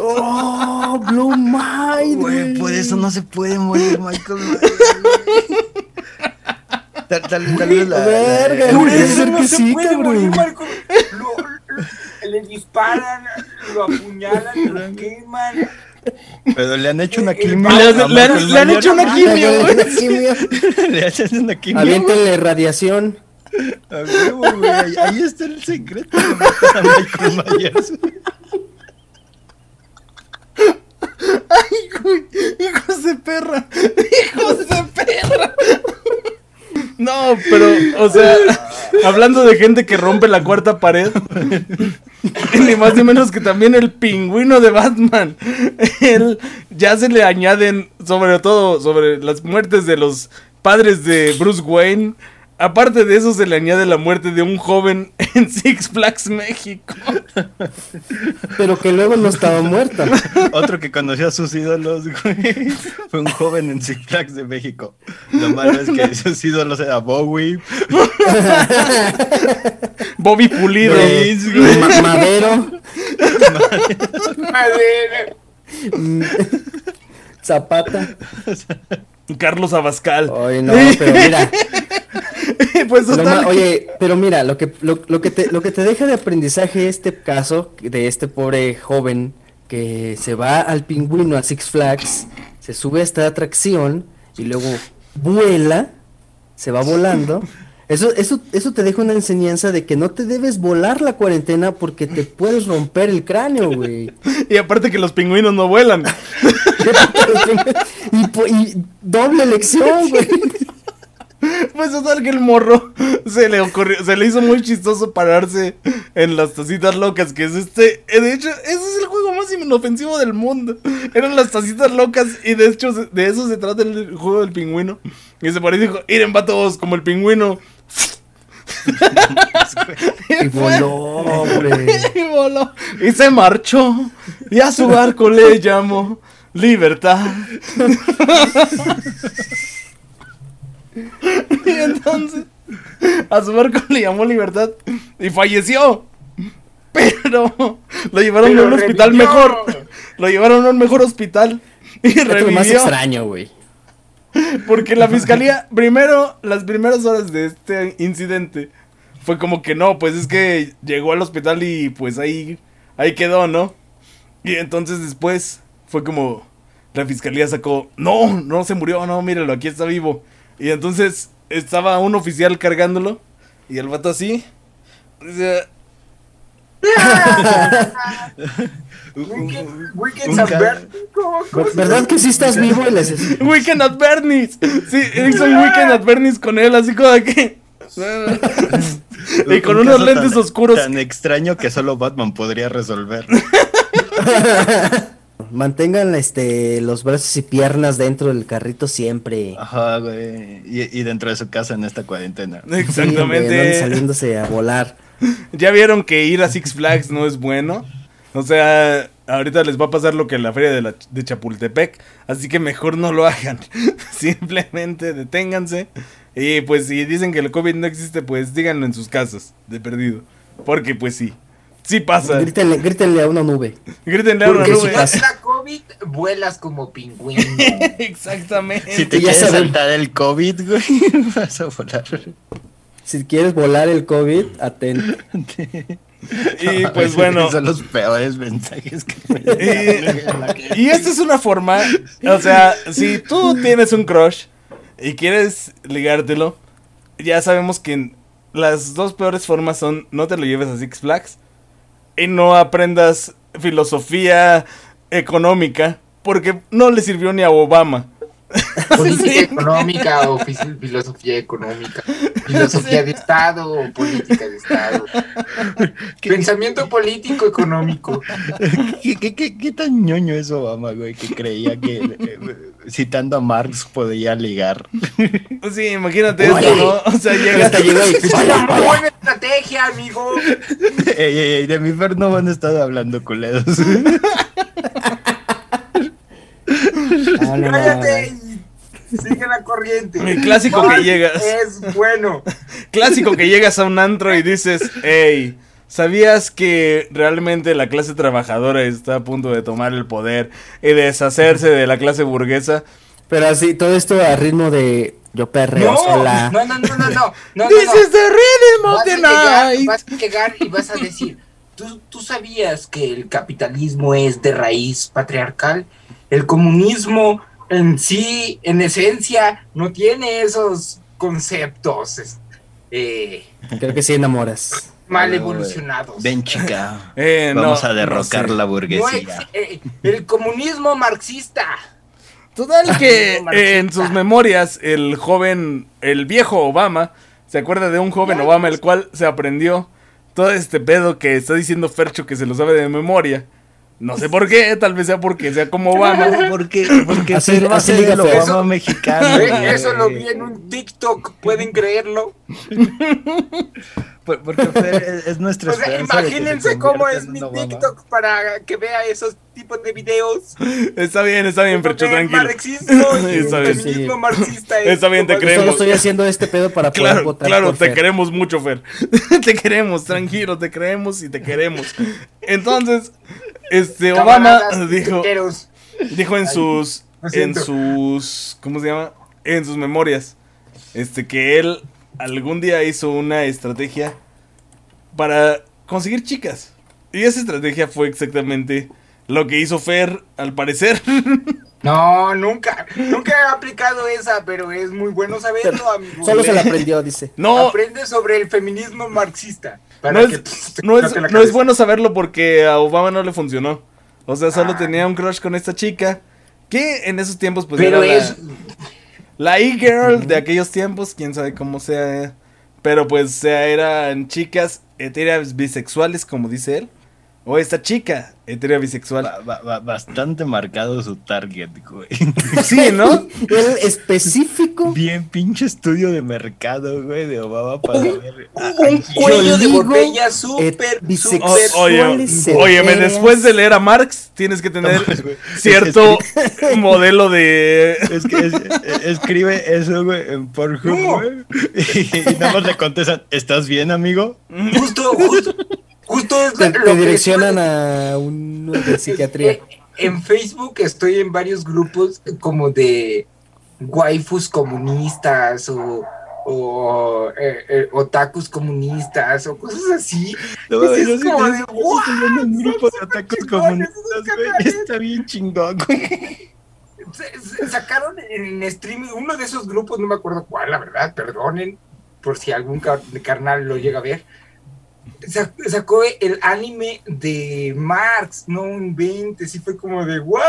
C: Oh, Blue Mind.
B: Güey, por eso no se puede morir Michael Myers. Tal, tal, tal vez la, la-
C: Verga, Puede
B: el-
D: eso no
C: que
D: se
C: sí,
D: puede
C: cabrón.
D: morir, Michael. Lo- le disparan, lo apuñalan, lo queman.
B: Pero le han hecho una
D: Le-
B: quimio.
A: Le,
B: a
A: han- le han- <laughs> le han hecho una quimio.
B: Le hacen una quimio.
C: Aviéntenle radiación.
B: A huevo, güey, Ahí, está el secreto de matar a Michael Myers.
A: Ay, güey, hijos de perra. Hijos de perra. No, pero, o sea, hablando de gente que rompe la cuarta pared, <laughs> ni más ni menos que también el pingüino de Batman. Él ya se le añaden, sobre todo, sobre las muertes de los padres de Bruce Wayne, Aparte de eso, se le añade la muerte de un joven <laughs> en Six Flags México.
C: Pero que luego no estaba muerta. <laughs>
B: Otro que conoció a sus ídolos, <laughs> güey, fue un joven en Six Flags de México. Lo malo es que sus ídolos era Bowie,
A: Bobby Pulido.
B: Prince, güey.
C: Ma- Madero,
D: Madera.
C: mm, Zapata.
A: Carlos Abascal.
C: Oye, no, pero mira. <laughs>
A: pues total,
C: oye, pero mira, lo que, lo, lo que te, lo que te deja de aprendizaje este caso de este pobre joven que se va al pingüino a Six Flags, se sube a esta atracción y luego vuela, se va volando. Eso, eso, eso te deja una enseñanza de que no te debes volar la cuarentena porque te puedes romper el cráneo, güey. <laughs>
A: Y aparte que los pingüinos no vuelan. <laughs>
C: y, doble lección, <laughs> güey.
A: Pues total que el morro se le ocurrió, se le hizo muy chistoso pararse en las tacitas locas, que es este, eh, de hecho, ese es el juego más inofensivo del mundo. Eran las tacitas locas y de hecho de eso se trata el juego del pingüino. Y se paró y dijo, miren va todos como el pingüino. <laughs>
C: Y voló, hombre. <laughs>
A: y voló. Y se marchó. Y a su barco le llamó Libertad. <laughs> y entonces a su barco le llamó Libertad y falleció. Pero lo llevaron
D: Pero
A: a un hospital
D: revivió.
A: mejor. Lo llevaron a un mejor hospital. Y
C: Esto es lo más
A: revivió.
C: extraño, güey.
A: Porque la fiscalía, primero, las primeras horas de este incidente, fue como que no, pues es que llegó al hospital y pues ahí, ahí quedó, ¿no? Y entonces después fue como, la fiscalía sacó, no, no se murió, no, míralo, aquí está vivo. Y entonces estaba un oficial cargándolo y el vato así, dice, <laughs>
D: Weekend, Weekend
B: Un
D: San
B: ca-
D: Bernardo, ¿cómo se
C: ¿Verdad que sí estás vivo y les <laughs>
A: Weekend at Bernie's. Sí, hizo un Weekend at Bernie's con él, así como de que... <laughs> y con
B: Un
A: unos lentes
B: tan-
A: oscuros.
B: Tan extraño que solo Batman podría resolver. <laughs>
C: mantengan este los brazos y piernas dentro del carrito siempre?
B: Ajá, güey. Y, y dentro de su casa en esta cuarentena.
C: Sí, güey,
A: Exactamente.
C: anden saliéndose a volar.
A: Ya vieron que ir a Six Flags no es bueno. O sea, ahorita les va a pasar lo que en la feria de, la- de Chapultepec. Así que mejor no lo hagan. <laughs> Simplemente deténganse. Y pues si dicen que el COVID no existe, pues díganlo en sus casas, de perdido. Porque pues sí. Sí pasa.
C: Grítenle, grítenle a una nube.
A: Grítenle a una
D: Porque si
A: nube.
D: te da COVID, vuelas como pingüino. <laughs>
A: Exactamente.
B: Si te quieres saltar el COVID, güey, <laughs> vas a volar.
C: Si quieres volar el COVID, atento. <laughs>
A: Y pues <laughs> bueno.
B: Son los peores mensajes que me
A: Y, y esta es una forma, o sea, si tú tienes un crush y quieres ligártelo, ya sabemos que las dos peores formas son no te lo lleves a Six Flags y no aprendas filosofía económica porque no le sirvió ni a Obama. <laughs>
D: Política económica o filosofía económica. Filosofía de Estado o política de Estado. Pensamiento político económico.
B: ¿Qué, qué, qué, qué tan ñoño es Obama, güey? Que creía que eh, citando a Marx podía ligar.
A: Sí, imagínate
D: Oye.
A: esto, ¿no? O sea, llega
C: Hasta llegó y-
D: buena estrategia, amigo.
B: ey, ey, ey, de mi Fer no van a estar hablando culeros.
D: Cállate sigue la corriente.
A: El clásico que llegas.
D: Es bueno. <laughs>
A: Clásico que llegas a un antro y dices, hey, ¿sabías que realmente la clase trabajadora está a punto de tomar el poder y deshacerse de la clase burguesa?
C: Pero así, todo esto a ritmo de yo perreo
D: No,
C: sola.
D: no, no, no, no, no, no,
A: This <laughs>
D: no.
A: is the rhythm of
D: Vas
A: the
D: a, llegar,
A: night.
D: vas a llegar y vas a decir, ¿tú, ¿tú sabías que el capitalismo es de raíz patriarcal? El comunismo en sí, en esencia, no tiene esos conceptos eh,
C: Creo que sí enamoras.
D: mal evolucionados.
B: Ven, chica. <laughs>
A: Eh, no,
B: Vamos a
A: no
B: derrocar
A: sé.
B: la burguesía.
D: eh, el comunismo marxista.
A: Total que eh, en sus memorias el joven, el viejo Obama, se acuerda de un joven Obama el cual se aprendió todo este pedo que está diciendo Fercho que se lo sabe de memoria. No sé por qué, tal vez sea porque sea como Obama. <laughs>
B: Porque, porque ser el
C: diga Fer.
B: Obama
D: Eso-
B: mexicano.
D: Eh. Eso lo vi en un TikTok, ¿pueden creerlo?
B: Por- Porque Fer es, es nuestra
D: O sea,
B: de
D: imagínense cómo es mi. TikTok para que vea esos tipos de videos.
A: Está bien, está bien, Fercho,
D: De
A: tranquilo.
D: Marxismo y <laughs>
A: Está bien.
D: feminismo
C: Sí.
D: marxista. es
A: Está bien, te
C: Yo solo
A: creemos.
C: estoy haciendo este pedo para poder
A: Claro,
C: votar
A: claro,
C: por
A: te
C: Fer.
A: queremos mucho, Fer. <laughs> te queremos, tranquilo, te queremos y te queremos. Entonces, este Obama dijo, dijo en sus en sus ¿cómo se llama? En sus memorias este que él algún día hizo una estrategia para conseguir chicas. Y esa estrategia fue exactamente lo que hizo Fer al parecer. <laughs>
D: No, nunca, nunca he aplicado esa, pero es muy bueno saberlo, <laughs> amigo.
C: Solo se la aprendió, dice.
A: No,
D: Aprende sobre el feminismo marxista. Para
A: no
D: que
A: es, <laughs> no, es, no es bueno saberlo porque a Obama no le funcionó. O sea, solo
D: Ah.
A: tenía un crush con esta chica. Que en esos tiempos, pues
D: Pero
A: era
D: es.
A: la, la e-girl de aquellos tiempos. Quién sabe cómo sea. Pero pues, o sea, eran chicas etéreas bisexuales, como dice él. O esta chica etérea bisexual.
B: Ba- ba- ba- bastante marcado su target, güey. <laughs>
A: Sí, ¿no? <laughs>
C: El específico.
B: Bien pinche estudio de mercado, güey, de Obama para ver. a-
D: Un cuello de botella súper,
C: bisex-
A: O-
D: súper.
A: oye, óyeme, después de leer a Marx, tienes que tener
B: No,
A: cierto modelo de.
B: Es que es- es- escribe eso, güey, en Pornhub,
D: No.
B: güey. Y, <laughs> y nada más le contestan, ¿estás bien, amigo?
D: Justo, justo, justo es
C: Te,
D: lo
C: te
D: que
C: direccionan
D: estoy-
C: a uno de psiquiatría. <laughs>
D: Eh, En Facebook estoy en varios grupos como de waifus comunistas o, o eh, eh, otakus comunistas o cosas así.
B: No,
D: Es
B: mames, yo sí-
D: como
B: yo
D: de,
B: sí estoy viendo un grupo de
D: súper
B: comunistas, güey. Está bien chingón, güey. <laughs>
D: Se- se- sacaron en streaming uno de esos grupos, no me acuerdo cuál, la verdad, perdonen por si algún car- carnal lo llega a ver. Sa- Sacó el anime de Marx, no inventes, y fue como de ¿what?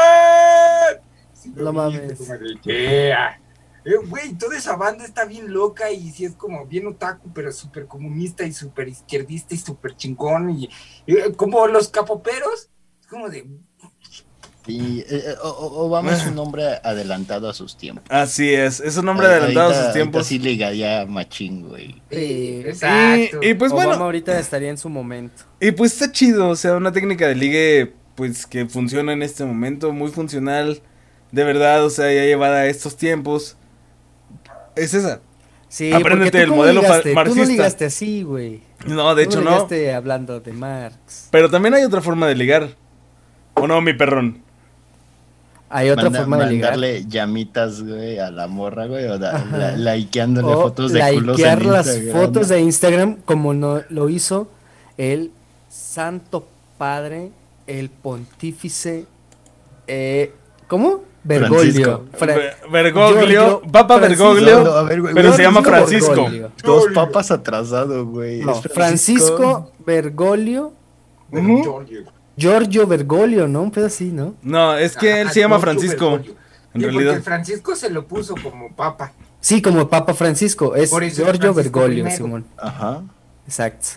D: Sí,
C: No mames.
D: fue como de, "Yeah". Eh, Güey, toda esa banda está bien loca y sí es como bien otaku, pero súper comunista y súper izquierdista y súper chingón. Y, y, eh, como los capoperos, es como de
B: Sí, eh, eh, O- O- Obama es un hombre adelantado a sus tiempos.
A: Así es, es un hombre adelantado a sus tiempos.
B: sí ligaría machín, güey.
C: Sí.
D: Exacto.
A: Y, y pues
C: Obama
A: bueno,
C: ahorita estaría en su momento.
A: y pues está chido, o sea, una técnica de ligue pues que funciona en este momento, muy funcional, de verdad, o sea, ya llevada a estos tiempos. Es esa.
C: Sí,
A: Apréndete
C: porque tú
A: el modelo
C: ligaste, Tú
A: marxista.
C: no ligaste así, güey.
A: No, de
C: Tú
A: hecho no.
C: ligaste hablando de Marx.
A: Pero también hay otra forma de ligar. ¿O no, mi perrón?
C: Hay otra
B: Manda-
C: forma de ligar.
B: mandarle llamitas, güey, a la morra, güey, o da-
C: Ajá.
B: la- likeándole
C: O
B: fotos de culos
C: likear
B: en
C: las
B: Instagram.
C: fotos de Instagram como no, lo hizo el Santo Padre, el Pontífice, eh, ¿cómo? Bergoglio.
B: Francisco.
A: Bergoglio, Papa
C: Francisco.
A: Bergoglio,
B: No, a ver, güey,
A: pero se llama
C: Francisco
A: Francisco.
C: Bergoglio.
B: Dos papas atrasado, güey.
C: No,
B: Es
C: Francisco Bergoglio,
A: Ujú.
D: Giorgio.
C: Bergoglio, ¿no? Un pedo así, ¿no?
A: No, es que él se llama
D: Giorgio
A: Francisco.
D: Bergoglio.
A: En
D: Sí,
A: realidad.
D: Porque Francisco se lo puso como papa.
C: Sí, como Papa Francisco, es
D: Por eso es
C: Giorgio
D: Francisco
C: Bergoglio,
D: primero.
C: Simón.
B: Ajá.
C: Exacto.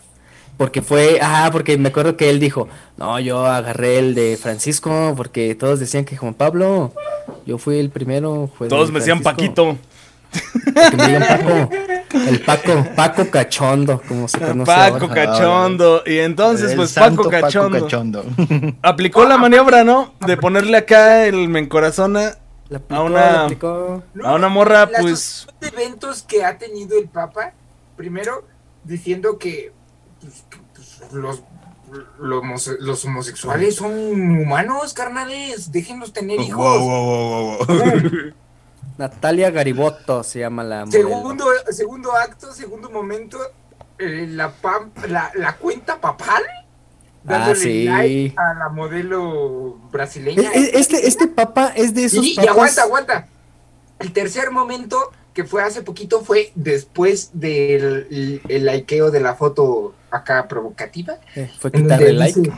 C: Porque fue, ah, porque me acuerdo que él dijo, no, yo agarré el de Francisco, porque todos decían que Juan Pablo, yo fui el primero. Fue
A: Todos me decían
C: Francisco".
A: Paquito.
C: Que me digan Paco, el Paco, Paco Cachondo, como se conoce
A: Paco
C: ahora.
A: Cachondo. Y entonces,
B: El
A: pues
B: santo
A: Paco Cachondo.
B: Cachondo.
A: Aplicó la maniobra, ¿no? De ponerle acá el mencorazona
C: La aplicó,
A: a una-
C: la aplicó.
A: a una morra,
D: la
A: pues.
D: eventos que ha tenido el Papa, primero diciendo que, pues, pues, los, los, homose- los homosexuales son humanos, carnales, déjenlos tener hijos.
B: Wow, wow, wow.
C: Natalia Garibotto se llama la modelo.
D: Segundo, segundo acto, segundo momento, eh, la, pam- la, la cuenta papal, dándole
C: Ah, sí.
D: like a la modelo brasileña.
C: E- e- Este, este papa es de esos
D: Y, y
C: papas.
D: aguanta, aguanta. El tercer momento, que fue hace poquito, fue después del el, el likeo de la foto acá provocativa.
C: Eh, fue quitarle like.
D: dice,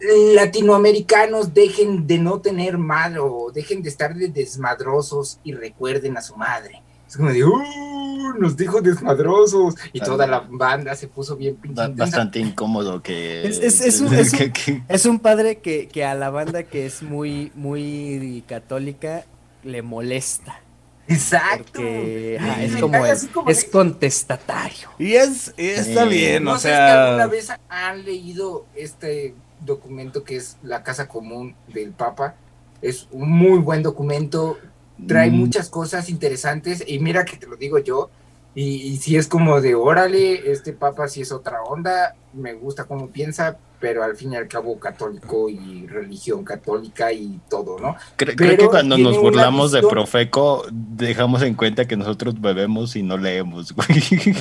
D: Latinoamericanos dejen de no tener malo, dejen de estar de desmadrosos y recuerden a su madre. Es como de, ¡uh! Nos dijo desmadrosos. Y toda la banda se puso bien
B: pinche. bastante incómodo que.
C: Es, es, es, un, <laughs> es, un, es un, padre que, que, a la banda que es muy, muy católica le molesta.
D: Exacto.
C: es como, es, contestatario.
A: Y es, está bien, o sea.
D: ¿Alguna vez han leído este documento que es la Casa Común del Papa? Es un muy buen documento, trae mm. muchas cosas interesantes y mira que te lo digo yo, y, si es como de órale, este Papa si es otra onda, me gusta cómo piensa, pero al fin y al cabo católico y religión católica y todo, ¿no?
B: Creo, que cuando nos burlamos de Profeco, dejamos en cuenta que nosotros bebemos y no leemos, güey.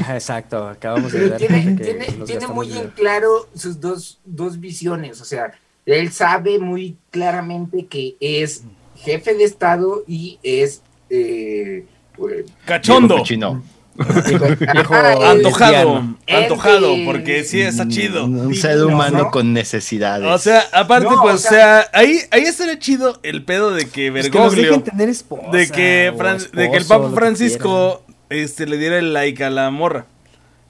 C: Exacto, acabamos de ver.
D: Tiene, tiene, muy en claro sus dos, dos visiones, o sea, él sabe muy claramente que es jefe de Estado y es... Eh,
A: Cachondo <laughs> antojado, antojado, porque sí está chido.
B: Un, ser humano con necesidades.
A: O sea, aparte, pues, o sea, ahí, ahí estaría chido el pedo de que Bergoglio. de que, de que el Papa Francisco este, le diera el like a la morra.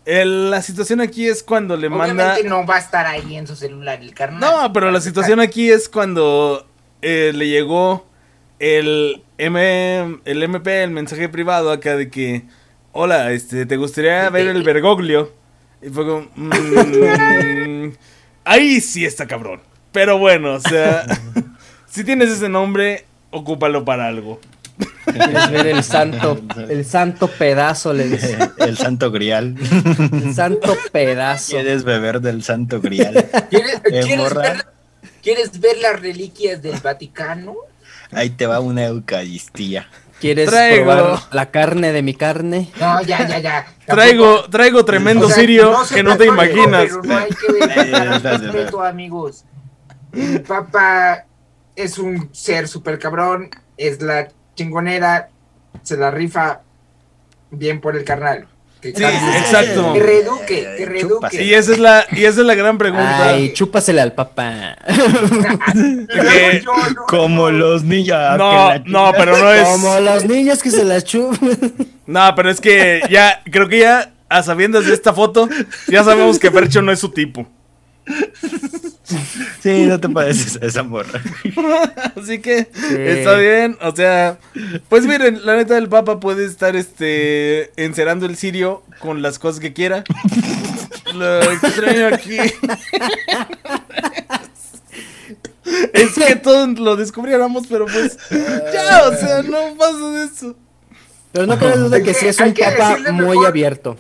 A: la situación aquí es cuando le manda.
D: no va a estar ahí en su celular el carnal.
A: No, pero la situación aquí es cuando eh, le llegó el, M, el MP, el mensaje privado acá de que hola, este, ¿te gustaría ver el Bergoglio? Y fue como, mm, ahí sí está cabrón. Pero bueno, o sea, <laughs> si tienes ese nombre, ocúpalo para algo.
C: Quieres ver el santo, <laughs> el santo pedazo, le dice. <laughs>
B: El santo grial.
C: El santo pedazo.
B: Quieres beber del santo grial.
D: ¿Quieres, ver, ¿quieres ver las reliquias del Vaticano?
B: Ahí te va una eucaristía.
C: ¿Quieres probar la carne de mi carne?
D: No, ya, ya, ya.
A: Traigo, traigo tremendo sirio que no te imaginas.
D: Pero no hay que ver <laughs> amigos. El Papa es un ser súper cabrón, es la chingonera, se la rifa bien por el carnal
A: sí, exacto.
D: Que reeduque, que reeduque.
A: Y esa es la, y esa es la gran pregunta.
C: Ay, chúpasela al papá. <laughs>
B: como los niños.
A: No, no, pero no es.
C: Como los niños que se la chupan.
A: No, pero es que ya, creo que ya, a sabiendas de esta foto, ya sabemos que Percho no es su tipo.
B: Sí, no te pareces a esa morra. <laughs>
A: Así que está bien. O sea, pues miren, la neta del Papa puede estar este encerando el sirio con las cosas que quiera. <laughs> Lo extraño aquí. <laughs> es que todos lo descubriéramos, pero pues ya, o sea, no pasa de eso.
C: Pero no cabe duda que sí es un papa muy abierto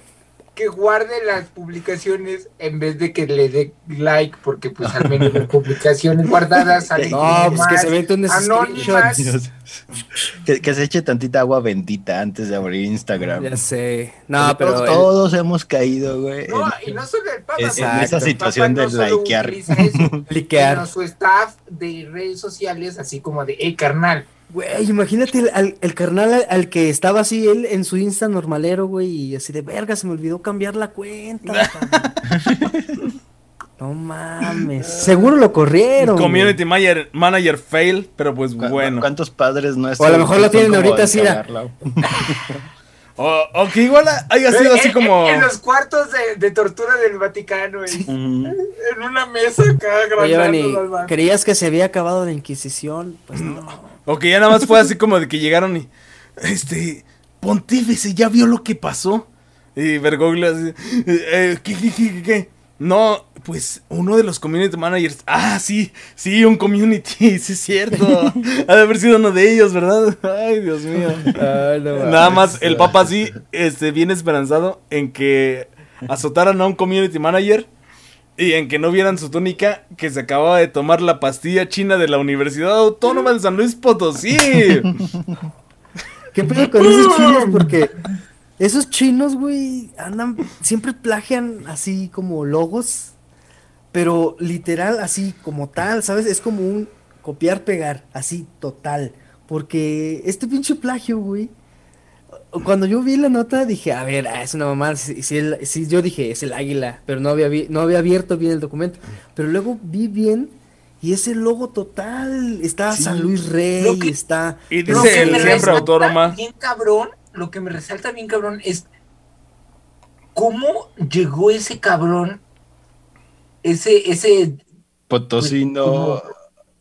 D: que guarde las publicaciones en vez de que le dé like, porque pues al menos las <laughs> publicaciones guardadas
C: salen <laughs> No, pues que se meten
D: screenshots.
B: que, que se eche tantita agua bendita antes de abrir Instagram.
C: Ya sé. No, pero.
B: Todos, hemos caído, güey.
D: No, y no solo el Papa.
B: en esa situación de likear. <laughs>
C: Likear.
D: su staff de redes sociales, así como de, hey, carnal
C: Güey, imagínate el, el, carnal al, que estaba así él en su Insta normalero, güey, y así de verga, se me olvidó cambiar la cuenta. <laughs> no mames. Seguro lo corrieron.
A: Community manager, manager, fail, pero pues bueno.
B: ¿Cuántos padres no
C: O a lo mejor lo tienen ahorita así. <laughs>
A: O, que igual haya sido así como.
D: En, los cuartos de, tortura del Vaticano, en una mesa acá grabando.
C: ¿Creías que se había acabado la Inquisición? Pues no.
A: O que ya nada más fue así como de que llegaron y. Este. Pontífice, ya vio lo que pasó. Y Bergoglio así. Eh, ¿qué, qué, qué, qué? No, pues uno de los community managers. Ah, sí, sí, un community, <laughs> sí es cierto. ha de haber sido uno de ellos, ¿verdad? Ay, Dios mío. Nada más el papa así, este, bien esperanzado en que azotaran a un community manager y en que no vieran su túnica que se acababa de tomar la pastilla china de la Universidad Autónoma de San Luis Potosí.
C: ¿Qué pedo con esos <laughs> chinos? Porque esos chinos, güey, andan, siempre plagian así como logos, pero literal, así como tal, ¿sabes? Es como un copiar-pegar, así total. Porque este pinche plagio, güey, cuando yo vi la nota dije, a ver, ah, es una mamá, si, si, yo dije, es el águila, pero no había, no había abierto bien el documento. Pero luego vi bien y ese logo total, está San Luis Rey, está...
A: Y dice el siempre autónoma.
D: Bien cabrón lo que me resalta bien, cabrón, es cómo llegó ese cabrón, ese, ese...
B: Potosino.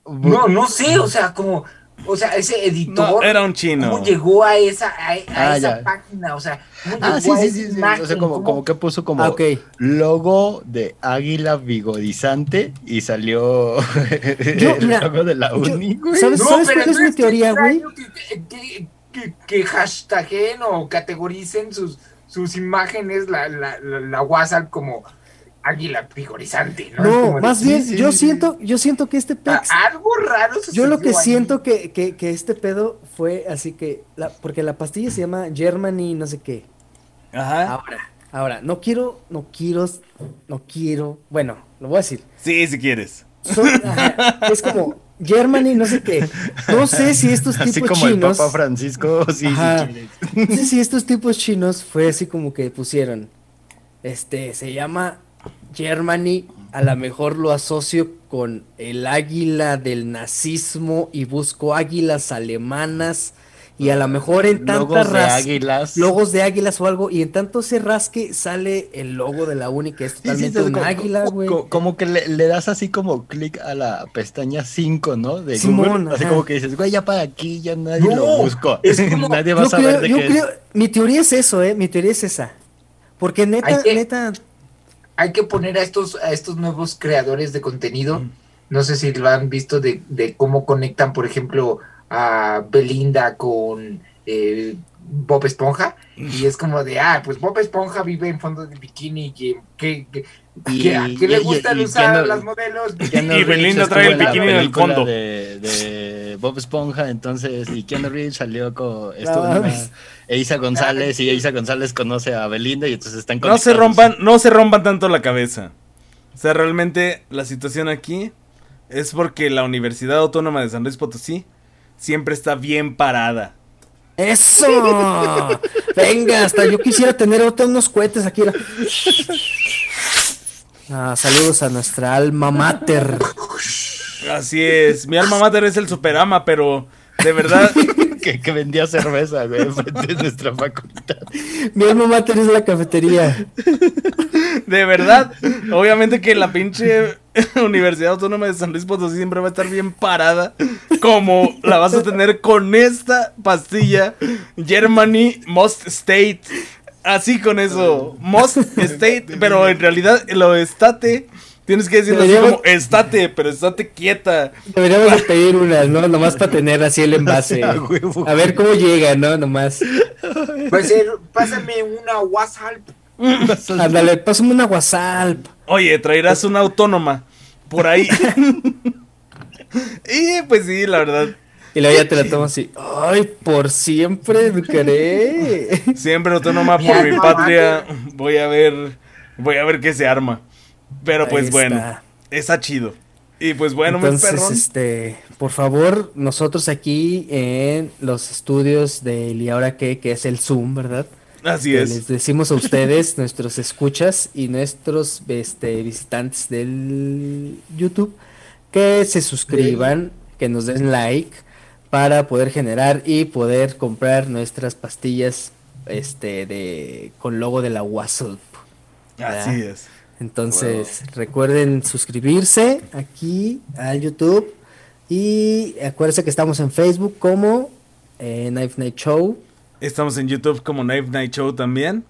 D: Pues, no, no sé, o sea, como o sea, ese editor.
A: era un chino.
D: ¿Cómo llegó a esa, a, ah, esa página? O sea,
B: ah, sí, sí, sí, O sea, como, como que puso como ah, logo de águila vigorizante y salió <laughs> el logo de la uni,
C: ¿Sabes, ¿sabes cuál es mi teoría, güey?
D: Que, que, que, hashtaguen o categoricen sus, sus imágenes, la, la, la, la WhatsApp como águila vigorizante, ¿no?
C: No, más bien, yo siento, yo siento que este
D: pex. Algo raro
C: Yo lo que siento que, que, que, este pedo fue así que. La, porque la pastilla se llama Germany, no sé qué.
A: Ajá.
C: Ahora, ahora, no quiero, no quiero, no quiero. Bueno, lo voy a decir.
A: Sí, si quieres.
C: es como Germany, no sé qué. No sé si estos tipos así como chinos.
B: El Papa Francisco, sí,
C: No sé si estos tipos chinos fue así como que pusieron. Este, se llama Germany a lo mejor lo asocio con el águila del nazismo y busco águilas alemanas y a lo mejor en tantas
B: logos de águilas.
C: logos de águilas o algo y en tanto se rasque sale el logo de la uni que es totalmente un águila güey.
B: como, que le, das así como clic a la pestaña 5 no de Google así como que dices güey ya para aquí ya nadie lo buscó <laughs> nadie va a saber de qué es.
C: mi teoría es eso eh mi teoría es esa. Porque neta neta
D: hay que poner a estos, a estos nuevos creadores de contenido. No sé si lo han visto de, de cómo conectan, por ejemplo, a Belinda con eh, Bob Esponja. Y es como de, ah, pues Bob Esponja vive en fondo de bikini y que, que, le gustan usar las modelos.
A: Y Belinda trae el bikini en el fondo.
B: De, de, Bob Esponja, entonces, y Keanu Reeves salió con. Eisa González y Eisa González conoce a Belinda y entonces están
A: No se rompan, no se rompan tanto la cabeza. O sea, realmente la situación aquí es porque la Universidad Autónoma de San Luis Potosí siempre está bien parada.
C: ¡Eso! <laughs> Venga, hasta yo quisiera tener otros unos cohetes aquí. <laughs> Ah, saludos a nuestra alma mater.
A: Así es, mi alma mater es el superama, pero de verdad <laughs>
B: que, vendía cerveza, güey, de nuestra facultad.
C: Mi alma mater es la cafetería.
A: De verdad, obviamente que la pinche <laughs> Universidad Autónoma de San Luis Potosí siempre va a estar bien parada, como la vas a tener con esta pastilla Germany Most State. Así con eso, Most <laughs> State, pero en realidad lo estate Tienes que decirlo así como, estate, pero estate quieta.
C: Deberíamos <laughs> pedir una, ¿no? Nomás para tener así el envase. <laughs> A ver cómo llega, ¿no? Nomás.
D: Pues pásame una WhatsApp.
C: Ándale, pásame una WhatsApp.
A: Oye, traerás una autónoma por ahí. y pues sí, la verdad.
C: Y luego ya te la <laughs> tomas así. Ay, por siempre educaré. <laughs>
A: Siempre autónoma por mi patria. Voy a ver. Voy a ver qué se arma. Pero pues bueno, está chido. Y pues bueno,
C: Entonces, este, por favor, nosotros aquí en los estudios de ¿Y ahora qué? Que es el Zoom, ¿verdad?
A: Así es.
C: Les decimos a ustedes, <laughs> nuestros escuchas y nuestros este, visitantes del YouTube, que se suscriban, que nos den like para poder generar y poder comprar nuestras pastillas este de con logo de la WhatsApp.
A: Así es.
C: Entonces, recuerden suscribirse aquí al YouTube. Y acuérdense que estamos en Facebook como eh, Knife Night Show.
A: Estamos en YouTube como Knife Night Show también.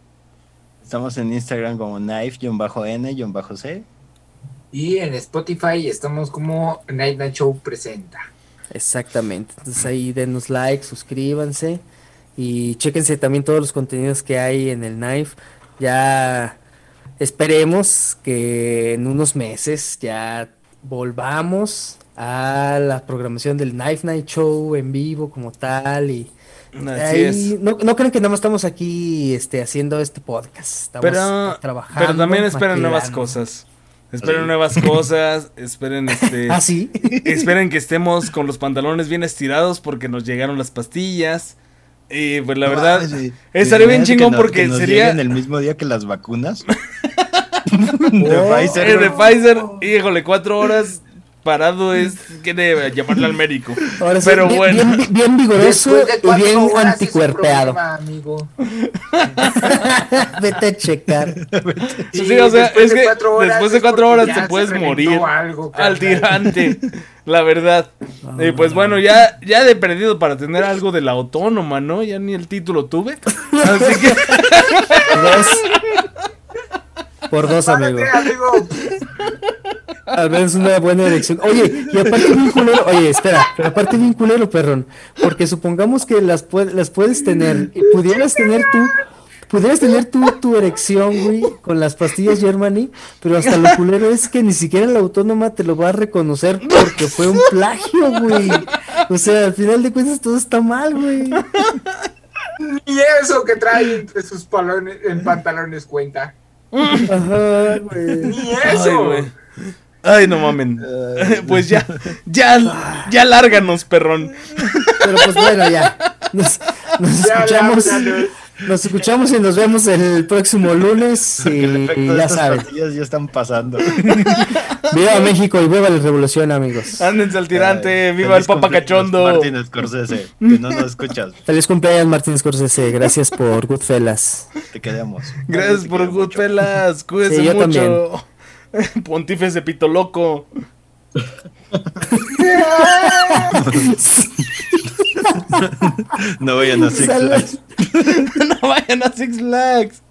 B: Estamos en Instagram como Knife-N-C.
D: Y en Spotify estamos como Knife Night Show Presenta.
C: Exactamente. Entonces ahí denos like, suscríbanse. Y chéquense también todos los contenidos que hay en el Knife. Ya Esperemos que en unos meses ya volvamos a la programación del Knife Night Show en vivo como tal y No, no creen que nada más estamos aquí este, haciendo este podcast. Estamos
A: pero, trabajando. Pero también esperen nuevas cosas. Esperen nuevas cosas, esperen este. <laughs>
C: ¿Ah, sí?
A: esperen que estemos con los pantalones bien estirados porque nos llegaron las pastillas. Y pues la verdad, estaría bien chingón porque sería.
B: en el mismo día que las vacunas. <laughs>
A: de Pfizer. de Pfizer, híjole, cuatro horas. Parado es quiere llamarle al médico.
C: Ahora sí,
A: Pero
C: bien,
A: bueno.
C: bien, bien vigoroso
D: de
C: y bien anticuerpeado.
D: problema, amigo. <laughs>
C: Vete a checar.
A: Sí, o sea,
D: después
A: es
D: de
A: que
D: cuatro horas
A: después de
D: es
A: cuatro
D: porque
A: horas
D: ya
A: te puedes morir
D: algo,
A: al tirante, <laughs> la verdad. Y pues bueno, ya, ya de perdido para tener algo de la autónoma, ¿no? Ya ni el título tuve. <laughs> Así que
C: Por dos. Amigo.
D: Amigo. <laughs>
C: Al menos una buena elección. Oye, y aparte bien culero, oye, espera, pero aparte bien culero, perrón. Porque supongamos que las, pue- las puedes tener, y pudieras tener tú, pudieras tener tú tu erección, güey, con las pastillas Germany, pero hasta lo culero es que ni siquiera la autónoma te lo va a reconocer porque fue un plagio, güey. O sea, al final de cuentas todo está mal, güey. <laughs>
D: Y eso que trae entre sus palones, en pantalones cuenta.
C: Ajá, güey.
D: Ni eso.
A: güey. Ay, no mamen. <laughs> Pues ya, ya, ya lárganos, perrón.
C: Pero pues bueno, ya. Nos, nos
D: Ya,
C: escuchamos.
D: lárganos.
C: Nos escuchamos y nos vemos el próximo lunes. <laughs>
B: El
C: Y
B: efecto de
C: ya saben.
B: ya están pasando. <laughs>
C: Viva México y viva la revolución, amigos.
A: Ándense al tirante,
B: Ay,
A: viva el papa cachondo.
B: Martín Scorsese, que no nos escuchas, <laughs>
C: Feliz cumpleaños, Martín Scorsese. Gracias por Goodfellas.
B: te queremos.
A: Gracias
B: Te
A: por. Goodfellas, cuídense
C: Sí, yo
A: mucho. Pontífice pito loco. <laughs> <laughs>
B: No vayan a Six. Flags.
A: no vayan a Six Flags.